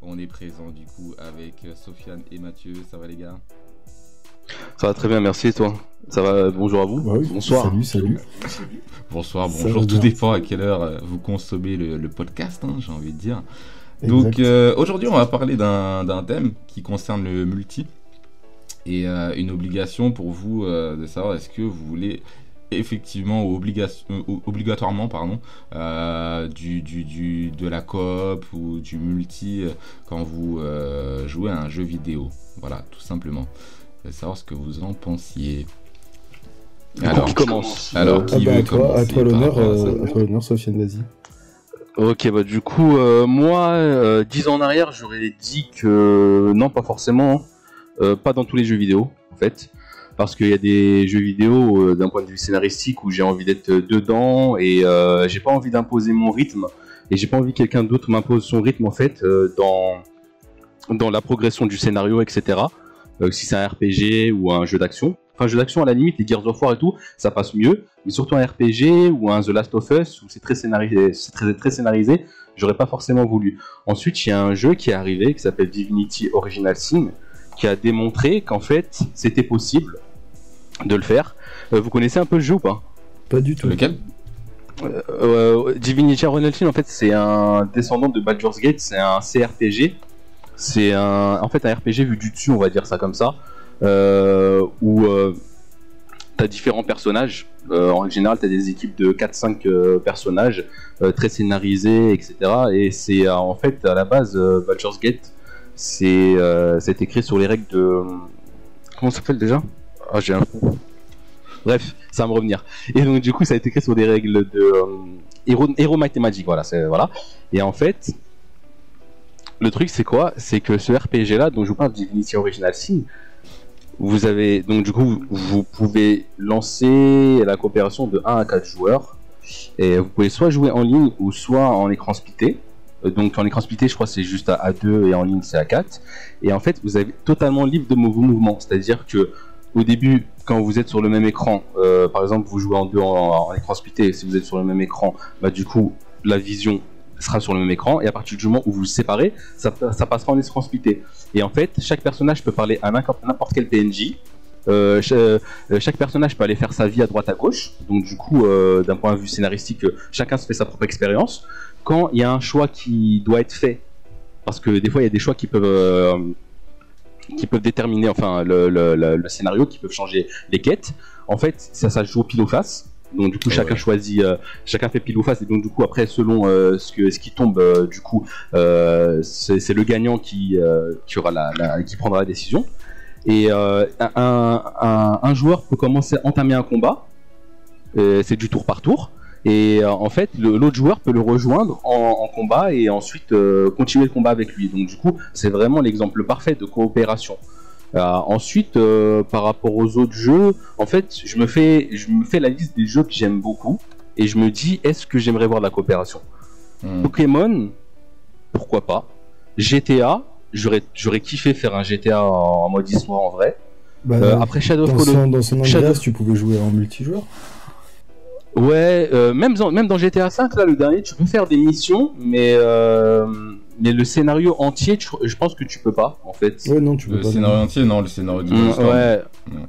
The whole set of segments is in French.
On est présent du coup avec Sofiane et Mathieu. Ça va les gars? Ça va très bien, merci et toi. Ça va, bonjour à vous. Bah oui, Bonsoir. Salut, salut. Bonsoir, bonjour. Tout dépend à quelle heure euh, vous consommez le, le podcast, hein, j'ai envie de dire. Exact. Donc euh, aujourd'hui, on va parler d'un thème qui concerne le multi et euh, une obligation pour vous euh, de savoir est-ce que vous voulez effectivement ou euh, obligatoirement pardon euh, du, du, du- de la coop ou du multi quand vous euh, jouez à un jeu vidéo voilà tout simplement Je savoir ce que vous en pensiez alors qui commence alors Ah qui bah, veut à toi, à l'honneur, euh, Sofiane, vas-y. Ok, bah du coup, euh, moi, euh, 10 ans en arrière, j'aurais dit que non, pas forcément, euh, pas dans tous les jeux vidéo, en fait, parce qu'il y a des jeux vidéo euh, d'un point de vue scénaristique où j'ai envie d'être dedans et euh, j'ai pas envie d'imposer mon rythme et j'ai pas envie que quelqu'un d'autre m'impose son rythme en fait euh, dans dans la progression du scénario, etc. Euh, si c'est un RPG ou un jeu d'action. Enfin, jeu d'action à la limite, les Gears of War et tout, ça passe mieux. Mais surtout un RPG ou un The Last of Us où c'est très scénarisé, c'est très, très scénarisé, j'aurais pas forcément voulu. Ensuite, il y a un jeu qui est arrivé qui s'appelle Divinity Original Sin qui a démontré qu'en fait c'était possible de le faire. Euh, vous connaissez un peu le jeu ou pas? Pas du tout. lequel? Euh, euh, Divinity Original Sin en fait c'est un descendant de Baldur's Gate, c'est un CRPG. C'est un, en fait un RPG vu du dessus, on va dire ça comme ça, euh, où euh, t'as différents personnages. Euh, en général, t'as des équipes de 4-5 euh, personnages très scénarisés, etc. Et c'est en fait à la base Baldur's Gate, c'est c'est écrit sur les règles de comment ça s'appelle déjà? Ah j'ai un. Bref, ça va me revenir. Et donc du coup, ça a été écrit sur des règles de euh, héros, héros mathématiques, voilà, c'est voilà. Et en fait, le truc c'est quoi? C'est que ce RPG là, dont je vous parle, Divinity Original Sin, vous avez donc du coup vous- pouvez lancer la coopération de 1 à 4 joueurs et vous pouvez soit jouer en ligne ou soit en écran splitté. Euh, Donc en écran splitté, je crois c'est juste à, à 2 et en ligne c'est à 4. Et en fait, vous avez totalement libre de vos mouvements, c'est-à-dire que au début, quand vous êtes sur le même écran, euh, par exemple, vous jouez en deux en, en écran splitté, si vous êtes sur le même écran, bah du coup, la vision sera sur le même écran, et à partir du moment où vous vous séparez, ça, ça passera en écran. Et en fait, chaque personnage peut parler à n'importe quel PNJ. Euh, euh, chaque personnage peut aller faire sa vie à droite à gauche, donc du coup, euh, d'un point de vue scénaristique, chacun se fait sa propre expérience. Quand il y a un choix qui doit être fait, parce que des fois il y a des choix qui peuvent qui peuvent déterminer enfin le, scénario, qui peuvent changer les quêtes. En fait, ça, ça joue pile ou face. Donc du coup, Ouais. chacun choisit, euh, chacun fait pile ou face, et donc du coup après, selon euh, ce que ce qui tombe, euh, du coup, c'est le gagnant qui qui aura la, la- qui prendra la décision. Et un, un, un joueur peut commencer à entamer un combat. C'est du tour par tour. Et en fait, l'autre joueur peut le rejoindre en, en combat et ensuite continuer le combat avec lui. Donc du coup, c'est vraiment l'exemple parfait de coopération. Euh, ensuite, euh, par rapport aux autres jeux, en fait, je me fais, je me fais la liste des jeux que j'aime beaucoup et je me dis, est-ce que j'aimerais voir de la coopération Hmm. Pokémon, pourquoi pas GTA, j'aurais, j'aurais kiffé faire un GTA en, en mode histoire en vrai. Bah, Euh, après Shadow of Colossus. dans Shadow- tu pouvais jouer en multijoueur. Ouais, euh, même, dans, même dans GTA V, là, le dernier, tu peux faire des missions, mais, euh, mais le scénario entier, tu- je pense que tu peux pas, en fait. Ouais, non, tu peux le pas. scénario entier non le scénario du Mm, Storm. ouais. Ouais.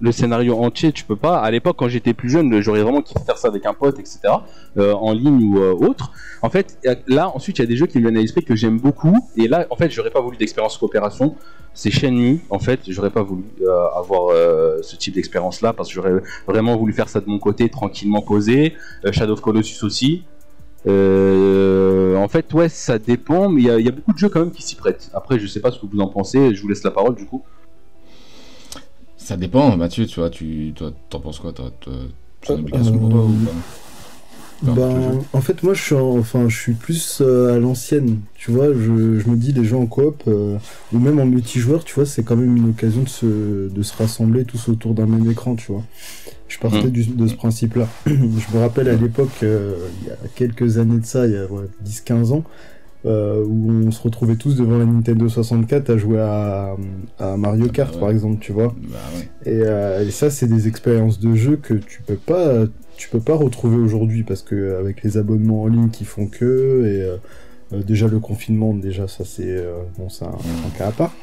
Le scénario entier, tu peux pas. À l'époque, quand j'étais plus jeune, j'aurais vraiment kiffé faire ça avec un pote, etc. euh, en ligne ou euh, autre. En fait, y a- là, ensuite, il y a des jeux qui me viennent à l'esprit que j'aime beaucoup. Et là, en fait, j'aurais pas voulu d'expérience coopération. C'est Shenmue. En fait, j'aurais pas voulu euh, avoir euh, ce type d'expérience-là parce que j'aurais vraiment voulu faire ça de mon côté, tranquillement posé. Euh, Shadow of Colossus aussi. Euh, en fait, ouais, ça dépend, mais il y, a- il y a beaucoup de jeux quand même qui s'y prêtent. Après, je sais pas ce que vous en pensez. Je vous laisse la parole du coup. ça dépend Mathieu tu vois tu toi t'en penses quoi toi, toi- c'est une Euh, obligation pour toi ou pas peu importe le jeu. Ben, en fait, moi, je suis, en- enfin, je suis plus euh, à l'ancienne. Tu vois, je, je me dis, les gens en coop, euh, ou même en multijoueur, tu vois, c'est quand même une occasion de se, de se rassembler tous autour d'un même écran, tu vois. Je partais Mm. du- de ce principe-là. je me rappelle à l'époque, euh, il y a quelques années de ça, il y a ouais, 10-15 ans, euh, où on se retrouvait tous devant la Nintendo 64 à jouer à, à Mario Kart, Ah ouais. par exemple, tu vois. Bah ouais. Et, euh, et ça, c'est des expériences de jeu que tu peux pas, tu peux pas retrouver aujourd'hui parce que avec les abonnements en ligne qui font que et euh, déjà le confinement, déjà ça c'est bon, c'est un, un cas à part.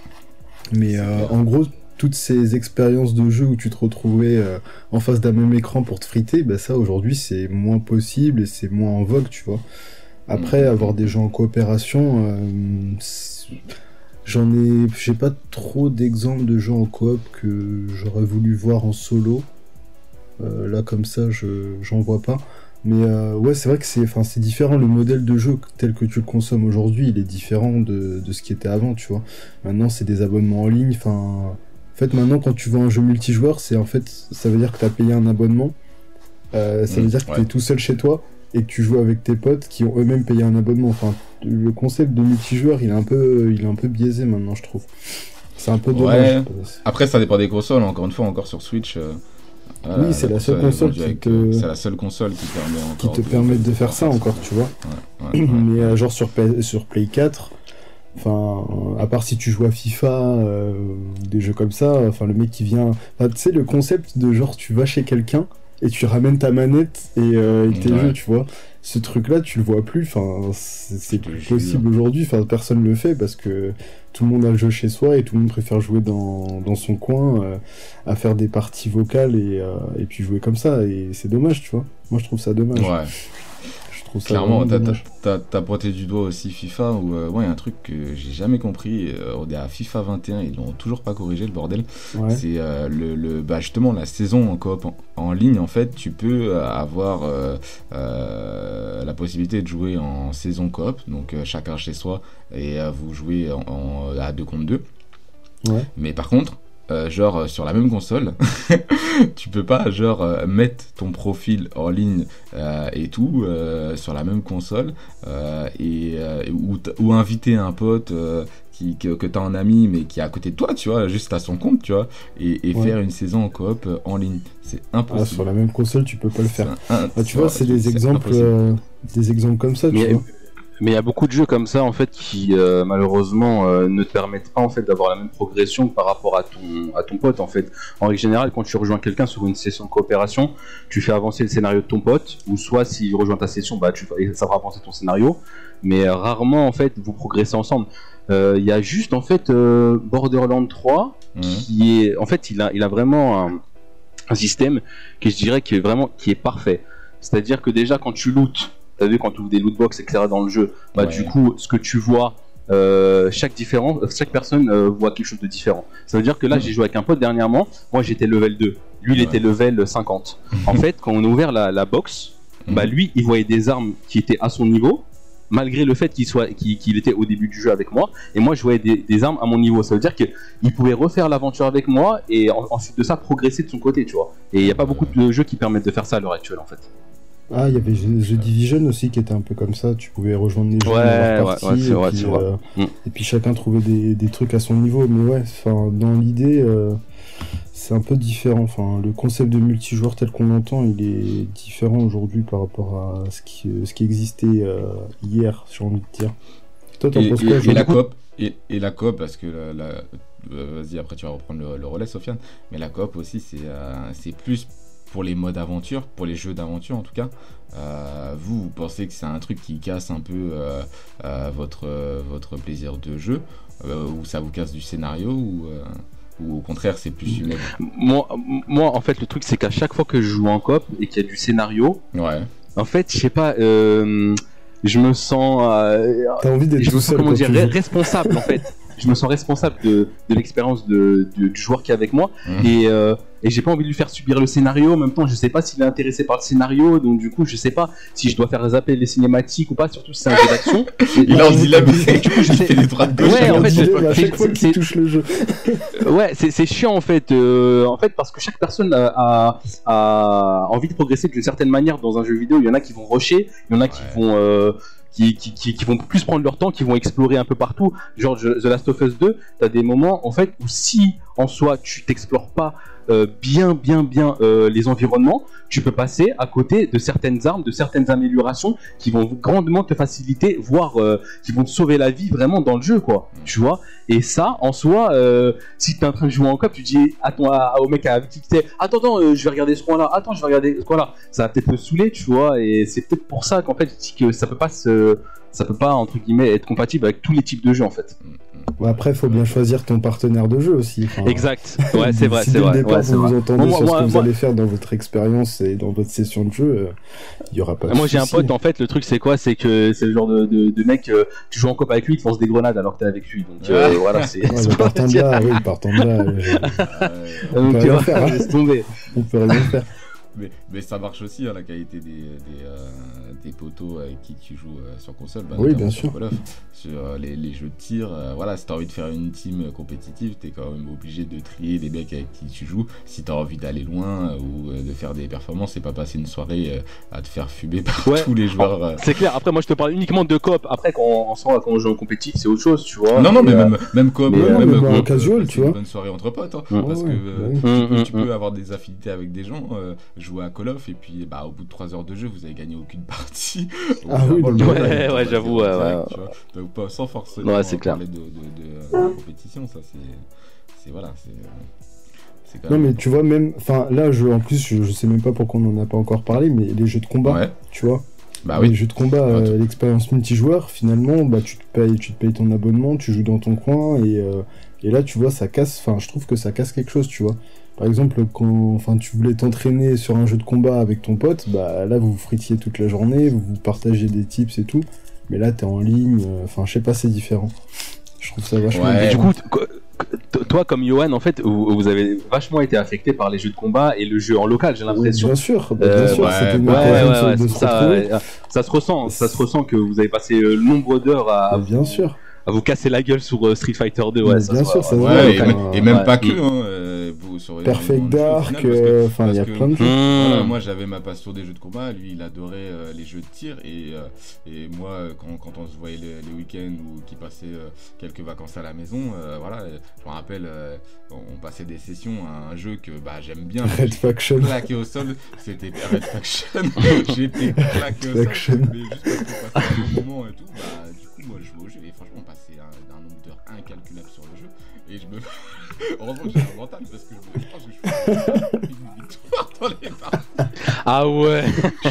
Mais en gros, toutes ces expériences de jeu où tu te retrouvais euh, en face d'un même écran pour te friter, bah ça aujourd'hui c'est moins possible et c'est moins en vogue, tu vois. Après, Mhm. avoir des gens en coopération, euh, j'en ai, j'ai pas trop d'exemples de gens en coop que j'aurais voulu voir en solo. Euh, là, comme ça, je j'en vois pas. Mais euh, ouais, c'est vrai que c'est, enfin, c'est différent. Le modèle de jeu tel que tu le consommes aujourd'hui, il est différent de, de ce qui était avant, tu vois. Maintenant, c'est des abonnements en ligne. Enfin, en fait, maintenant, quand tu vois un jeu multijoueur, c'est en fait, ça veut dire que tu as payé un abonnement. Ça veut Mm, dire que ouais. tu es tout seul chez toi et que tu joues avec tes potes qui ont eux-mêmes payé un abonnement. Enfin, le concept de multijoueur, il est un peu, il est un peu biaisé maintenant, je trouve. C'est un peu dommage. Ouais. Après, ça dépend des consoles. Encore une fois, encore sur Switch. euh, Oui, c'est la seule console qui te- C'est la seule console qui permet qui te permettent de faire ça encore, tu vois. Ouais, ouais, ouais. Mais euh, genre sur, P- sur Play 4, enfin, à part si tu joues à FIFA, euh, des jeux comme ça, enfin, le mec qui vient. Enfin, tu sais, le concept de genre, tu vas chez quelqu'un et tu ramènes ta manette et, euh, et tes Ouais. jeux, tu vois. Ce truc-là, tu le vois plus, enfin, c'est plus possible aujourd'hui, enfin, personne le fait parce que tout le monde a le jeu chez soi et tout le monde préfère jouer dans, dans son coin, euh, à faire des parties vocales et, euh, et puis jouer comme ça, et c'est dommage, tu vois. Moi, je trouve ça dommage. Ouais. Trouve ça Clairement, t'as- pointé du doigt aussi FIFA, où euh, ouais, il y a un truc que j'ai jamais compris. euh, on est à FIFA 21, ils l'ont toujours pas corrigé le bordel. Ouais. C'est euh, le, le- bah, justement la saison en coop en, en ligne. En fait, tu peux euh, avoir la possibilité de jouer en saison coop, donc chacun chez soi, et vous jouez en, en- à 2 contre 2. Ouais. Mais par contre, euh, genre euh, sur la même console, tu peux pas genre euh, mettre ton profil en ligne euh, et tout euh, sur la même console euh, et euh, ou, ou inviter un pote euh, qui, que, que t'as en ami mais qui est à côté de toi, tu vois, juste à son compte, tu vois, et, et Ouais. faire une saison en coop euh, en ligne. C'est Ah, impossible. sur la même console, tu peux pas le faire. Un- Ah, tu vois, c'est des exemples, euh, des exemples comme ça, tu Mais vois. Mais il y a beaucoup de jeux comme ça en fait qui euh, malheureusement euh, ne te permettent pas en fait d'avoir la même progression par rapport à ton à ton pote en fait. En règle générale, quand tu rejoins quelqu'un sur une session de coopération, tu fais avancer le scénario de ton pote ou soit s'il rejoint ta session, bah tu ça fera avancer ton scénario. Mais euh, rarement en fait vous progressez ensemble. Il y a juste en fait Borderlands 3 Mhm. qui est en fait il a il a vraiment un, un système que je dirais qui est vraiment qui est parfait. C'est-à-dire que déjà quand tu lootes, t'as vu quand tu ouvres des loot box etc dans le jeu, bah Ouais. du coup ce que tu vois euh, chaque différent, chaque personne euh, voit quelque chose de différent. Ça veut dire que là j'ai joué avec un pote dernièrement, moi j'étais level 2, lui il Ouais. était level 50. En fait quand on a ouvert la, la box, bah Mhm. lui il voyait des armes qui étaient à son niveau malgré le fait qu'il soit qu'il était au début du jeu avec moi et moi je voyais des, des armes à mon niveau ça veut dire qu'il pouvait refaire l'aventure avec moi et en- ensuite de ça progresser de son côté tu vois et il n'y a pas beaucoup de jeux qui permettent de faire ça à l'heure actuelle en fait Ah, il y avait The Division aussi qui était un peu comme ça. Tu pouvais rejoindre les gens Ouais, dans leur ouais, partie, ouais, c'est et, vrai, puis, c'est vrai. euh, Mm. et puis chacun trouvait des, des trucs à son niveau. Mais ouais, enfin, dans l'idée, euh, c'est un peu différent. Enfin, le concept de multijoueur tel qu'on l'entend, il est différent aujourd'hui par rapport à ce qui, ce qui existait euh, hier, j'ai envie de dire. Toi, t'en Et, penses quoi et la coop, et, et la coop, parce que la, la- euh, vas-y, après tu vas reprendre le, le relais, Sofiane. Mais la coop aussi, c'est euh, c'est plus pour les modes aventure, pour les jeux d'aventure en tout cas. Euh, vous, vous pensez que c'est un truc qui casse un peu euh, euh, votre, euh, votre plaisir de jeu, euh, ou ça vous casse du scénario, ou, euh, ou au contraire c'est plus humain? Moi, moi en fait le truc c'est qu'à chaque fois que je joue en coop et qu'il y a du scénario Ouais. en fait je sais pas euh, je me sens euh, T'as envie d'être je me sens comment dire responsable en fait je me sens responsable de, de l'expérience de, de- du joueur qui est avec moi Mhm. et, euh, et j'ai pas envie de lui faire subir le scénario. En même temps, je sais pas s'il est intéressé par le scénario, donc du coup, je sais pas si je dois faire zapper les cinématiques ou pas, surtout si c'est un jeu d'action. Il a dit la Du coup, je fait des droites gauche. Ouais, en fait, à chaque fois qu'il touche le jeu. Ouais, c'est c'est chiant en fait, euh, en fait parce que chaque personne a, a- a envie de progresser d'une certaine manière dans un jeu vidéo. Il y en a qui vont rusher, il y en a qui Ouais. vont euh, qui, vont plus prendre leur temps, qui vont explorer un peu partout. Genre The Last of Us 2, t'as des moments en fait où si en soi tu t'explores pas euh, bien bien bien euh, les environnements, tu peux passer à côté de certaines armes, de certaines améliorations qui vont grandement te faciliter, voire euh, qui vont te sauver la vie vraiment dans le jeu quoi. Tu vois? Et ça en soi, si t'es en train de jouer en cop, tu dis attends à- au mec avec qui t'es, attends attends, je vais regarder ce coin-là, attends je vais regarder ce coin-là. Ça va peut-être le saouler, tu vois. Et c'est peut-être pour ça qu'en fait je dis que ça peut pas se ça peut pas entre guillemets être compatible avec tous les types de jeux en fait. Bon, après, faut bien choisir ton partenaire de jeu aussi. Enfin, Exact. Ouais, c'est vrai, si c'est dès vrai. départ Ouais, vous vrai. vous entendez Moi, sur ce moi, que vous allez faire dans votre expérience et dans votre session de jeu, euh, il y aura pas de Moi j'ai un pote en fait, le truc c'est quoi? C'est que c'est le genre de, de, de mec, euh, tu joues en cop avec lui, il te lance des grenades alors que t'es avec lui. Donc euh, voilà, c'est. Ouais, partant de là, oui, partant de là, euh, Ouais. Donc peut tu rien vois, faire, hein. laisse tomber. on peut rien faire. Mais, mais ça marche aussi, hein, la qualité des, des, euh, des poteaux avec qui tu joues euh, sur console. bah, Oui, notamment bien sur sûr. Call of, sur euh, les, les jeux de tir. euh, voilà, si t'as envie de faire une team compétitive, t'es quand même obligé de trier les mecs avec qui tu joues. Si t'as envie d'aller loin euh, ou euh, de faire des performances et pas passer une soirée euh, à te faire fumer par Ouais. tous les joueurs. euh. C'est clair. Après moi je te parle uniquement de cop. Après quand quand on joue en compétitif c'est autre chose, tu vois. Non, non, mais euh, même, même euh, même euh, casual, tu une vois. bonne soirée entre potes. hein, parce Ouais, que euh, tu, peux, tu peux avoir des affinités avec des gens, euh, jouer à Call of, et puis bah, au bout de 3 heures de jeu, vous avez gagné aucune partie. Ah oui, Ouais, ouais, j'avoue, ouais, ouais. Donc, pas, sans forcément Ouais, c'est clair. de, de, de, de compétition, ça c'est. Voilà, c'est. quand Non, mais tu vois, même. Enfin, là, je, en plus, je, je sais même pas pourquoi on en a pas encore parlé, mais les jeux de combat, tu vois. bah Les oui. jeux de combat, Ouais, euh, l'expérience multijoueur, finalement, bah, tu, te payes, tu te payes ton abonnement, tu joues dans ton coin, et, euh, et là, tu vois, ça casse. Enfin, je trouve que ça casse quelque chose, tu vois. Par exemple, quand enfin, tu voulais t'entraîner sur un jeu de combat avec ton pote, bah là, vous vous fritiez toute la journée, vous vous partagez des tips et tout. Mais là, t'es en ligne, euh, enfin, je sais pas, c'est différent. Je trouve ça vachement Ouais. Du coup, t- quoi- t- toi comme Johan, en fait, vous, vous avez vachement été affecté par les jeux de combat et le jeu en local, j'ai l'impression. Bien sûr, bah, Euh, bien sûr, ouais, ouais, de, c'est se ça, se ressent, ça se ressent que vous avez passé euh, nombre d'heures à, bien vous, sûr. à vous casser la gueule sur euh, Street Fighter 2. Ouais, ça bien se sûr, voit, ça se ouais. voit, Ouais, et, même- et même ouais. pas que, hein, euh, vous, sur Perfect Dark, euh, enfin, il y a plein de jeux. Mmh. Voilà, moi j'avais ma passion des jeux de combat, lui il adorait euh, les jeux de tir et, euh, et moi quand, quand on se voyait les, les week-ends ou qu'il passait euh, quelques vacances à la maison, euh, voilà, je me rappelle, euh, on passait des sessions à un jeu que bah, j'aime bien. Red Faction. claqué au sol, c'était Red Faction, j'étais claqué au sol, Faction. mais juste parce qu'on passait un bon moment et tout, bah du coup moi je jouais au jeu et franchement on passait un, un nombre d'heures incalculable sur le jeu et je me... Heureusement que j'ai un mental parce que je, me... pense que je fais une victoire dans les parties. Ah ouais.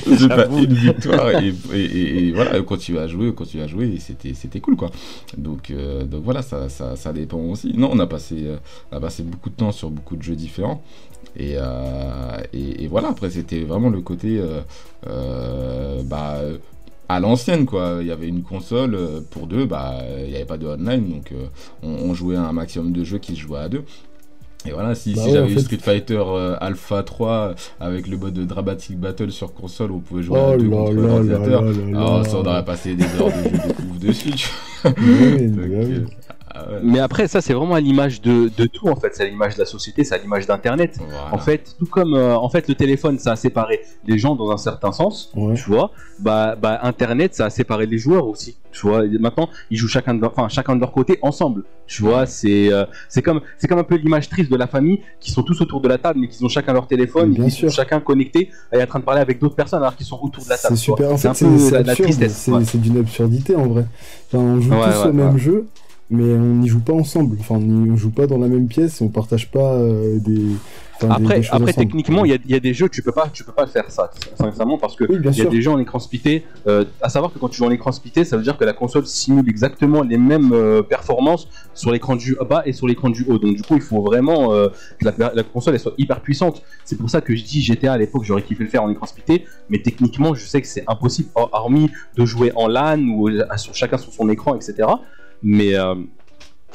J'ai pas une victoire et, et, et- et voilà, on continue à jouer, on continue à jouer et c'était, c'était cool quoi. Donc, euh, donc voilà, ça, ça, ça dépend aussi. Non, on a, passé, euh, on a passé beaucoup de temps sur beaucoup de jeux différents. Et, euh, et, et voilà, après c'était vraiment le côté euh, euh, bah, à l'ancienne quoi. Il y avait une console euh, pour deux, bah, il n'y avait pas de online donc euh, on, on jouait un maximum de jeux qui se jouaient à deux. Et voilà, si, Bah si ouais, j'avais eu fait- Street Fighter euh, Alpha 3 avec le mode de Dramatic Battle sur console, on pouvait jouer Oh à deux là contre l'ordinateur. Alors là. ça, on aurait passé des heures de jeu de ouf dessus. Tu Oui, vois. mais Donc, bah oui. Euh, ah. Mais après, ça, c'est vraiment à l'image de, de tout, en fait. C'est à l'image de la société, c'est à l'image d'Internet. Voilà. En fait, tout comme euh, en fait le téléphone, ça a séparé les gens dans un certain sens, Ouais. tu vois. Bah, bah Internet, ça a séparé les joueurs aussi, tu vois. Maintenant, ils jouent chacun de leur, enfin chacun de leur côté ensemble, tu vois. C'est euh, c'est comme c'est comme un peu l'image triste de la famille qui sont tous autour de la table, mais qui ont chacun leur téléphone, Bien qui sûr. sont chacun connectés et en train de parler avec d'autres personnes alors qu'ils sont autour de la table. C'est super. En fait, c'est la, tristesse. C'est ouais. d'une absurdité en vrai. Enfin, on joue Ouais, tous ouais, au même ouais. jeu, mais on n'y joue pas ensemble. Enfin, on, on joue pas dans la même pièce, on partage pas euh, des. enfin, Après, des après techniquement, il y y a des jeux, tu peux pas, tu peux pas faire ça, sincèrement, parce que Oui, il y a des jeux en écran splitté. Euh, à savoir que quand tu joues en écran splitté, ça veut dire que la console simule exactement les mêmes euh, performances sur l'écran du bas et sur l'écran du haut. Donc du coup, il faut vraiment euh, que la, la console elle soit hyper puissante. C'est pour ça que je dis GTA à l'époque, j'aurais kiffé le faire en écran splitté, mais techniquement, je sais que c'est impossible, hor- hormis de jouer en LAN ou sur chacun sur son écran, etc. Mais euh,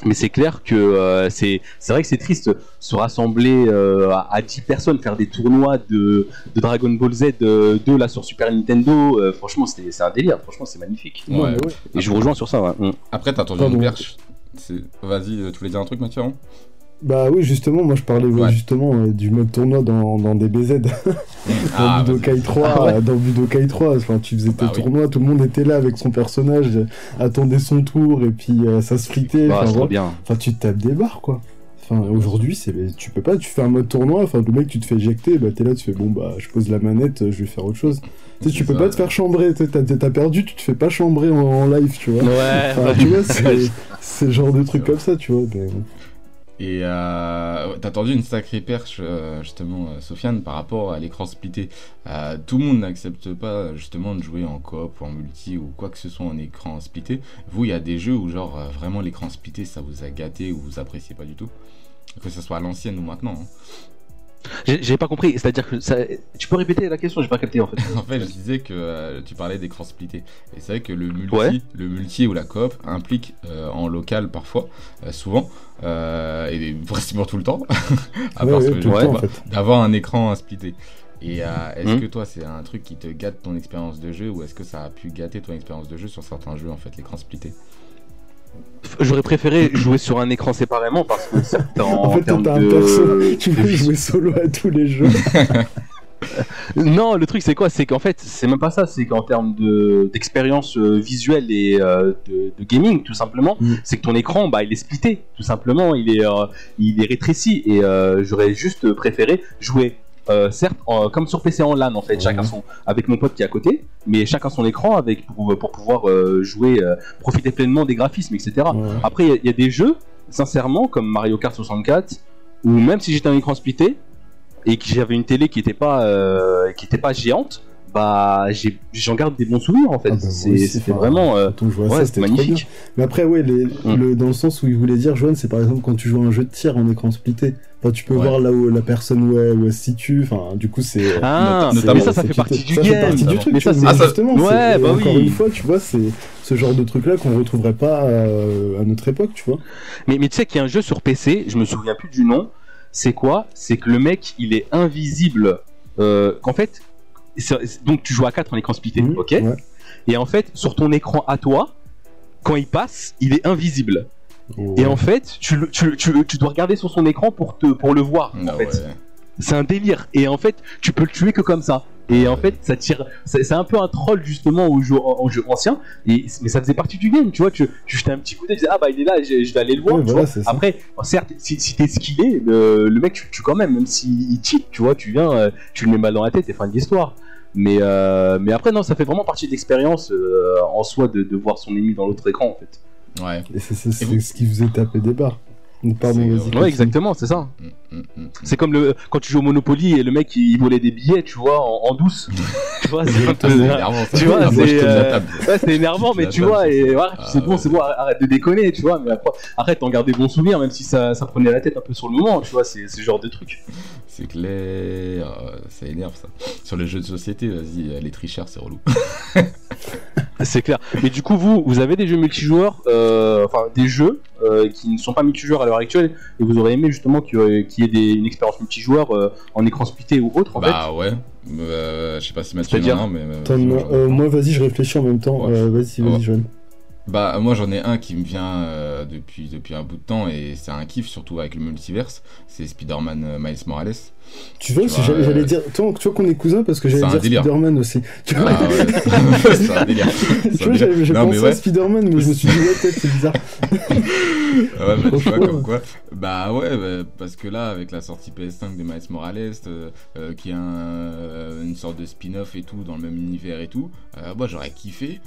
Mais c'est clair que euh, c'est c'est vrai que c'est triste se rassembler euh, à, à 10 personnes, faire des tournois de, de Dragon Ball Z euh, 2 là sur Super Nintendo. euh, franchement, c'était- c'est un délire. Franchement, c'est magnifique. Ouais. Ouais. Et je vous rejoins sur ça. ouais. Après, t'as une perche. Vas-y, tu voulais dire un truc, Mathieu hein? Bah oui, justement, moi je parlais ouais, justement euh, du mode tournoi dans, dans DBZ. Dans Ah. Budokai 3, Ah ouais. dans Budokai 3, enfin, tu faisais tes Bah oui. tournois, tout le monde était là avec son personnage, attendait son tour et puis euh, ça se fritait. Ah, enfin, bien. Enfin, tu te tapes des barres, quoi. Enfin, aujourd'hui, c'est, tu peux pas, tu fais un mode tournoi, enfin, le mec, tu te fais éjecter, bah, t'es là, tu fais, bon, bah, je pose la manette, je vais faire autre chose. Tu sais, tu peux ça. pas te faire chambrer, t'as, perdu, tu te fais pas chambrer en, en live, tu vois. Ouais. Enfin, tu vois, c'est, le genre de truc comme ça, tu vois. mais. Et euh, t'as tendu une sacrée perche, euh, justement, euh, Sofiane, par rapport à l'écran splitté. Tout le monde n'accepte pas, justement, de jouer en coop ou en multi ou quoi que ce soit en écran splitté. Vous, il y a des jeux où, genre, vraiment l'écran splitté, ça vous a gâté ou vous appréciez pas du tout. Que ce soit à l'ancienne ou maintenant. hein. J'ai pas compris. C'est-à-dire que ça... tu peux répéter la question J'ai pas capté en fait. En fait, je disais que euh, tu parlais d'écran splitté. Et c'est vrai que le multi, Ouais. le multi ou la coop implique euh, en local parfois, euh, souvent, euh, et pratiquement tout le temps, à Ouais, part ouais, en fait. d'avoir un écran splitté. Et euh, est-ce Mhm. que toi, c'est un truc qui te gâte ton expérience de jeu ou est-ce que ça a pu gâter ton expérience de jeu sur certains jeux, en fait, l'écran splitté? J'aurais préféré jouer sur un écran séparément parce que en, En fait, t'as un de... perso, veux visu- jouer solo à tous les jeux. Non, le truc c'est quoi? C'est qu'en fait, c'est même pas ça. C'est qu'en termes de d'expérience euh, visuelle et euh, de, de gaming, tout simplement, Mm. c'est que ton écran, bah, il est splitté, tout simplement. Il est, euh, il est rétréci. Et euh, j'aurais juste préféré jouer. Euh, certes, comme sur PC en LAN en fait, chacun son avec mon pote qui est à côté, mais chacun son écran avec pour, pour pouvoir euh, jouer, euh, profiter pleinement des graphismes, etc. Après, il y a- il y, a des jeux, sincèrement, comme Mario Kart 64, où même si j'étais un écran splitté et que j'avais une télé qui était pas qui était pas géante, bah j'en garde des bons souvenirs en fait. Ah bah, C'était vraiment euh, ouais, ça, c'était magnifique. Mais après, ouais, les, Mm. le, dans le sens où il voulait dire, Joanne, c'est par exemple quand tu joues à un jeu de tir en écran splitté. Enfin, tu peux Ouais. voir là où la personne où elle, où elle se situe. Enfin, du coup, c'est. Ah, notamment- mais ça, ça fait partie du ça game. fait partie du truc. mais ça, vois, c'est ça- justement. Ouais, bah encore oui. une fois, tu vois, c'est ce genre de truc-là qu'on retrouverait pas euh, à notre époque, tu vois. Mais, mais tu sais qu'il y a un jeu sur PC, je me souviens plus du nom. C'est quoi? C'est que le mec, il est invisible. Euh, Qu'en fait, donc tu joues à 4 en écran splitté, Mhm, ok ouais. Et en fait, sur ton écran à toi, quand il passe, il est invisible. Et Ouais. en fait, tu, le- tu, tu, tu dois regarder sur son écran pour, te, pour le voir. Ah en fait. ouais. C'est un délire. Et en fait, tu peux le tuer que comme ça. Et en fait, ça tire. C'est un peu un troll justement au jeu, en jeu ancien. Et, mais ça faisait partie du game, tu vois. Tu, tu jetais un petit coup d'œil, tu disais, ah bah il est là, je, je vais aller le voir. Ouais, tu voilà, vois. Après, certes, si, si t'es skillé, le, le mec tu le tues quand même, même s'il cheat, tu vois. Tu viens, euh, tu le mets mal dans la tête et fin de l'histoire. Mais, euh, mais après, non, ça fait vraiment partie de l'expérience euh, en soi de, de voir son ennemi dans l'autre écran en fait. Ouais. Et c'est c'est- Et c'est vous- ce qui faisait taper des barres. Pardon. Ouais, exactement, c'est ça. Mm. C'est comme le quand tu joues au Monopoly et le mec il volait des billets, tu vois, en, en douce. tu vois, c'est un peu- C'est énervant. Tu vois, Ah, c'est, euh. Ouais, énervant, mais tu vois, et voilà, Ah, c'est bon, ouais. c'est bon, arrête de déconner, tu vois, mais après, arrête d'en garder bons souvenirs, même si ça, ça prenait la tête un peu sur le moment, tu vois, c'est ce genre de truc. C'est clair, euh, ça énerve ça. Sur les jeux de société, vas-y, euh, les tricheurs, c'est relou. C'est clair. Mais du coup, vous, vous avez des jeux multijoueurs, euh, enfin des jeux euh, qui ne sont pas multijoueurs à l'heure actuelle, et vous aurez aimé justement qu'il y ait- qu'il y ait des, une expérience multijoueur euh, en écran splitté ou autre, en fait. bah ouais, Euh, je sais pas si Mathieu en a un, mais. euh, Attends, moi, euh, vas-y, je réfléchis en même temps. Ouais. Euh, vas-y, vas-y, Joanne. Bah moi j'en ai un qui me vient euh, depuis, depuis un bout de temps et c'est un kiff surtout avec le multiverse, c'est Spider-Man euh, Miles Morales. Tu vois, si j'allais euh, dire, toi, tu vois qu'on est cousins parce que j'allais dire. Spider-Man aussi. Tu vois, Ah ouais, c'est un délire. tu vois, j'ai pensé ouais. à Spider-Man, mais je me suis dit, ouais, peut-être c'est bizarre. Ouais, bah, tu vois, comme quoi. Bah ouais, bah, parce que là, avec la sortie PS5 de Miles Morales, euh, euh, qui est un, euh, une sorte de spin-off et tout, dans le même univers et tout, euh, moi j'aurais kiffé